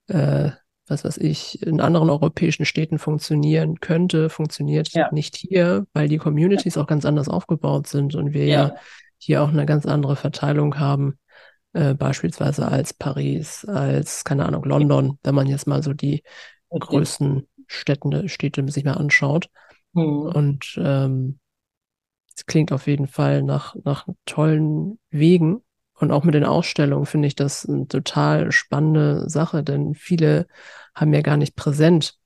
äh, was weiß ich, in anderen europäischen Städten funktionieren könnte, funktioniert ja. nicht hier, weil die Communities auch ganz anders aufgebaut sind und wir ja, ja hier auch eine ganz andere Verteilung haben äh, beispielsweise als Paris, als, keine Ahnung, London, wenn man jetzt mal so die okay. größten Städte, Städte sich mal anschaut. Mhm. Und ähm, es klingt auf jeden Fall nach, nach tollen Wegen. Und auch mit den Ausstellungen finde ich das eine total spannende Sache, denn viele haben ja gar nicht präsent,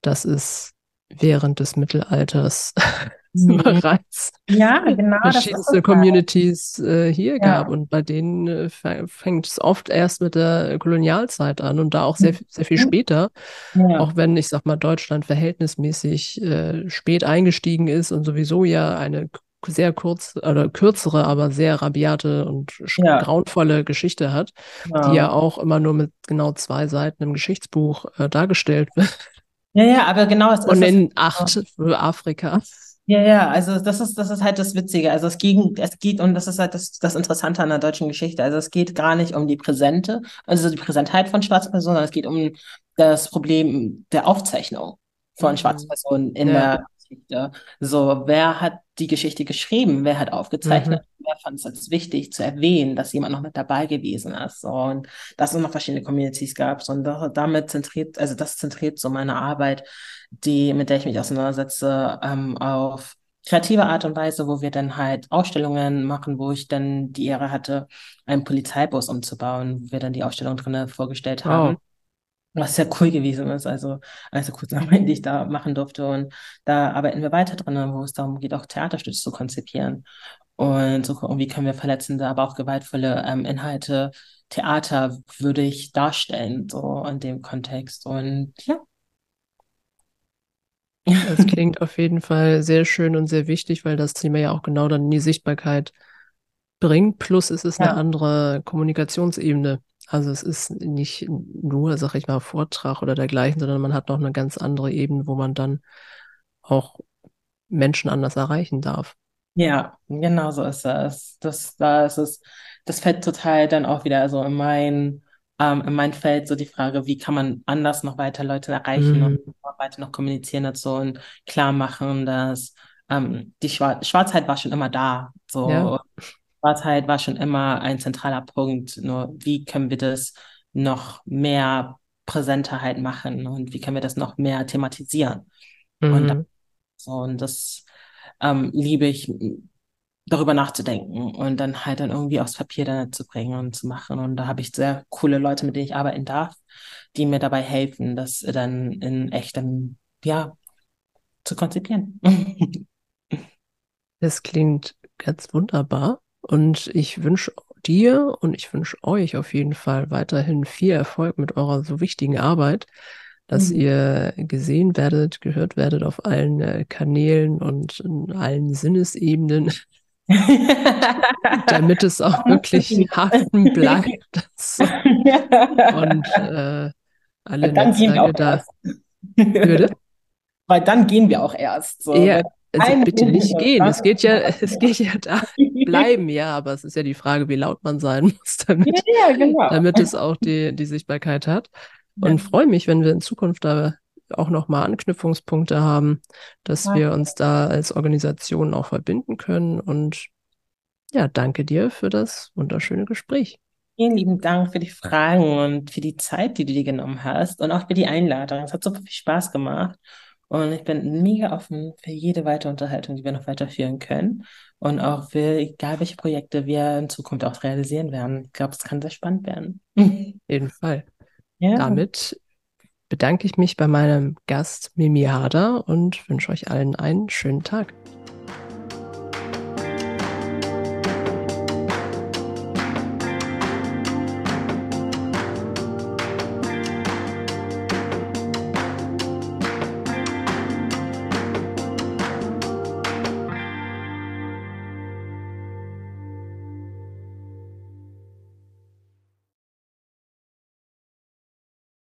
dass es während des Mittelalters <laughs> <laughs> mhm. bereits ja, genau, verschiedenste Communities äh, hier ja. gab. Und bei denen äh, fängt es oft erst mit der Kolonialzeit an und da auch sehr, sehr viel mhm. später. Ja. Auch wenn, ich sag mal, Deutschland verhältnismäßig äh, spät eingestiegen ist und sowieso ja eine sehr kurz oder kürzere, aber sehr rabiate und ja. grauenvolle Geschichte hat, ja. die ja auch immer nur mit genau zwei Seiten im Geschichtsbuch äh, dargestellt wird. Ja, ja, aber genau. Es und in acht für Afrika. Ja, ja, also das ist, das ist halt das Witzige. Also es ging, es geht, und das ist halt das, das Interessante an der deutschen Geschichte. Also es geht gar nicht um die Präsente, also die Präsentheit von schwarzen Personen, sondern es geht um das Problem der Aufzeichnung von mhm. schwarzen Personen in ja. der Geschichte. So, wer hat die Geschichte geschrieben? Wer hat aufgezeichnet? Mhm. Wer fand es als wichtig zu erwähnen, dass jemand noch mit dabei gewesen ist? So, und dass es noch verschiedene Communities gab. So, und damit zentriert, also das zentriert so meine Arbeit, die, mit der ich mich auseinandersetze, ähm, auf kreative Art und Weise, wo wir dann halt Ausstellungen machen, wo ich dann die Ehre hatte, einen Polizeibus umzubauen, wo wir dann die Ausstellung drinnen vorgestellt haben. Oh was sehr cool gewesen ist, also, also Kurzarbeit, die ich da machen durfte. Und da arbeiten wir weiter drin, wo es darum geht, auch Theaterstücke zu konzipieren. Und so gucken, wie können wir verletzende, aber auch gewaltvolle ähm, Inhalte theaterwürdig darstellen, so in dem Kontext. Und ja. Das klingt auf jeden Fall sehr schön und sehr wichtig, weil das Thema ja auch genau dann in die Sichtbarkeit bringt. Plus es ist ja. eine andere Kommunikationsebene. Also es ist nicht nur, sag ich mal, Vortrag oder dergleichen, sondern man hat noch eine ganz andere Ebene, wo man dann auch Menschen anders erreichen darf. Ja, genau so ist das. Das, da ist es, das fällt total dann auch wieder so in mein, ähm, in mein Feld so die Frage, wie kann man anders noch weiter Leute erreichen mhm. und weiter noch kommunizieren dazu und klar machen, dass ähm, die Schwar Schwarzheit war schon immer da. So. Ja. Schwarzheit war schon immer ein zentraler Punkt. Nur wie können wir das noch mehr präsenter halt machen und wie können wir das noch mehr thematisieren? Mhm. Und, so, und das ähm, liebe ich, darüber nachzudenken und dann halt dann irgendwie aufs Papier dann zu bringen und zu machen. Und da habe ich sehr coole Leute, mit denen ich arbeiten darf, die mir dabei helfen, das dann in echtem, ja, zu konzipieren. <laughs> Das klingt ganz wunderbar. Und ich wünsche dir und ich wünsche euch auf jeden Fall weiterhin viel Erfolg mit eurer so wichtigen Arbeit, dass mhm. ihr gesehen werdet, gehört werdet auf allen äh, Kanälen und in allen Sinnesebenen, <laughs> damit es auch wirklich haften bleibt. <laughs> und äh, alle Netzwerke da. Würde? Weil dann gehen wir auch erst. So. Ja, also bitte nicht gehen. Es geht ja, <laughs> es geht ja da bleiben, ja, aber es ist ja die Frage, wie laut man sein muss, damit, ja, genau. damit es auch die, die Sichtbarkeit hat. Und ja. freue mich, wenn wir in Zukunft da auch nochmal Anknüpfungspunkte haben, dass ja. wir uns da als Organisation auch verbinden können. Und ja, danke dir für das wunderschöne Gespräch. Vielen lieben Dank für die Fragen und für die Zeit, die du dir genommen hast und auch für die Einladung. Es hat so viel Spaß gemacht. Und ich bin mega offen für jede weitere Unterhaltung, die wir noch weiterführen können. Und auch für egal welche Projekte wir in Zukunft auch realisieren werden. Ich glaube, es kann sehr spannend werden. <laughs> Auf jeden Fall. Ja. Damit bedanke ich mich bei meinem Gast Mimi Harder und wünsche euch allen einen schönen Tag.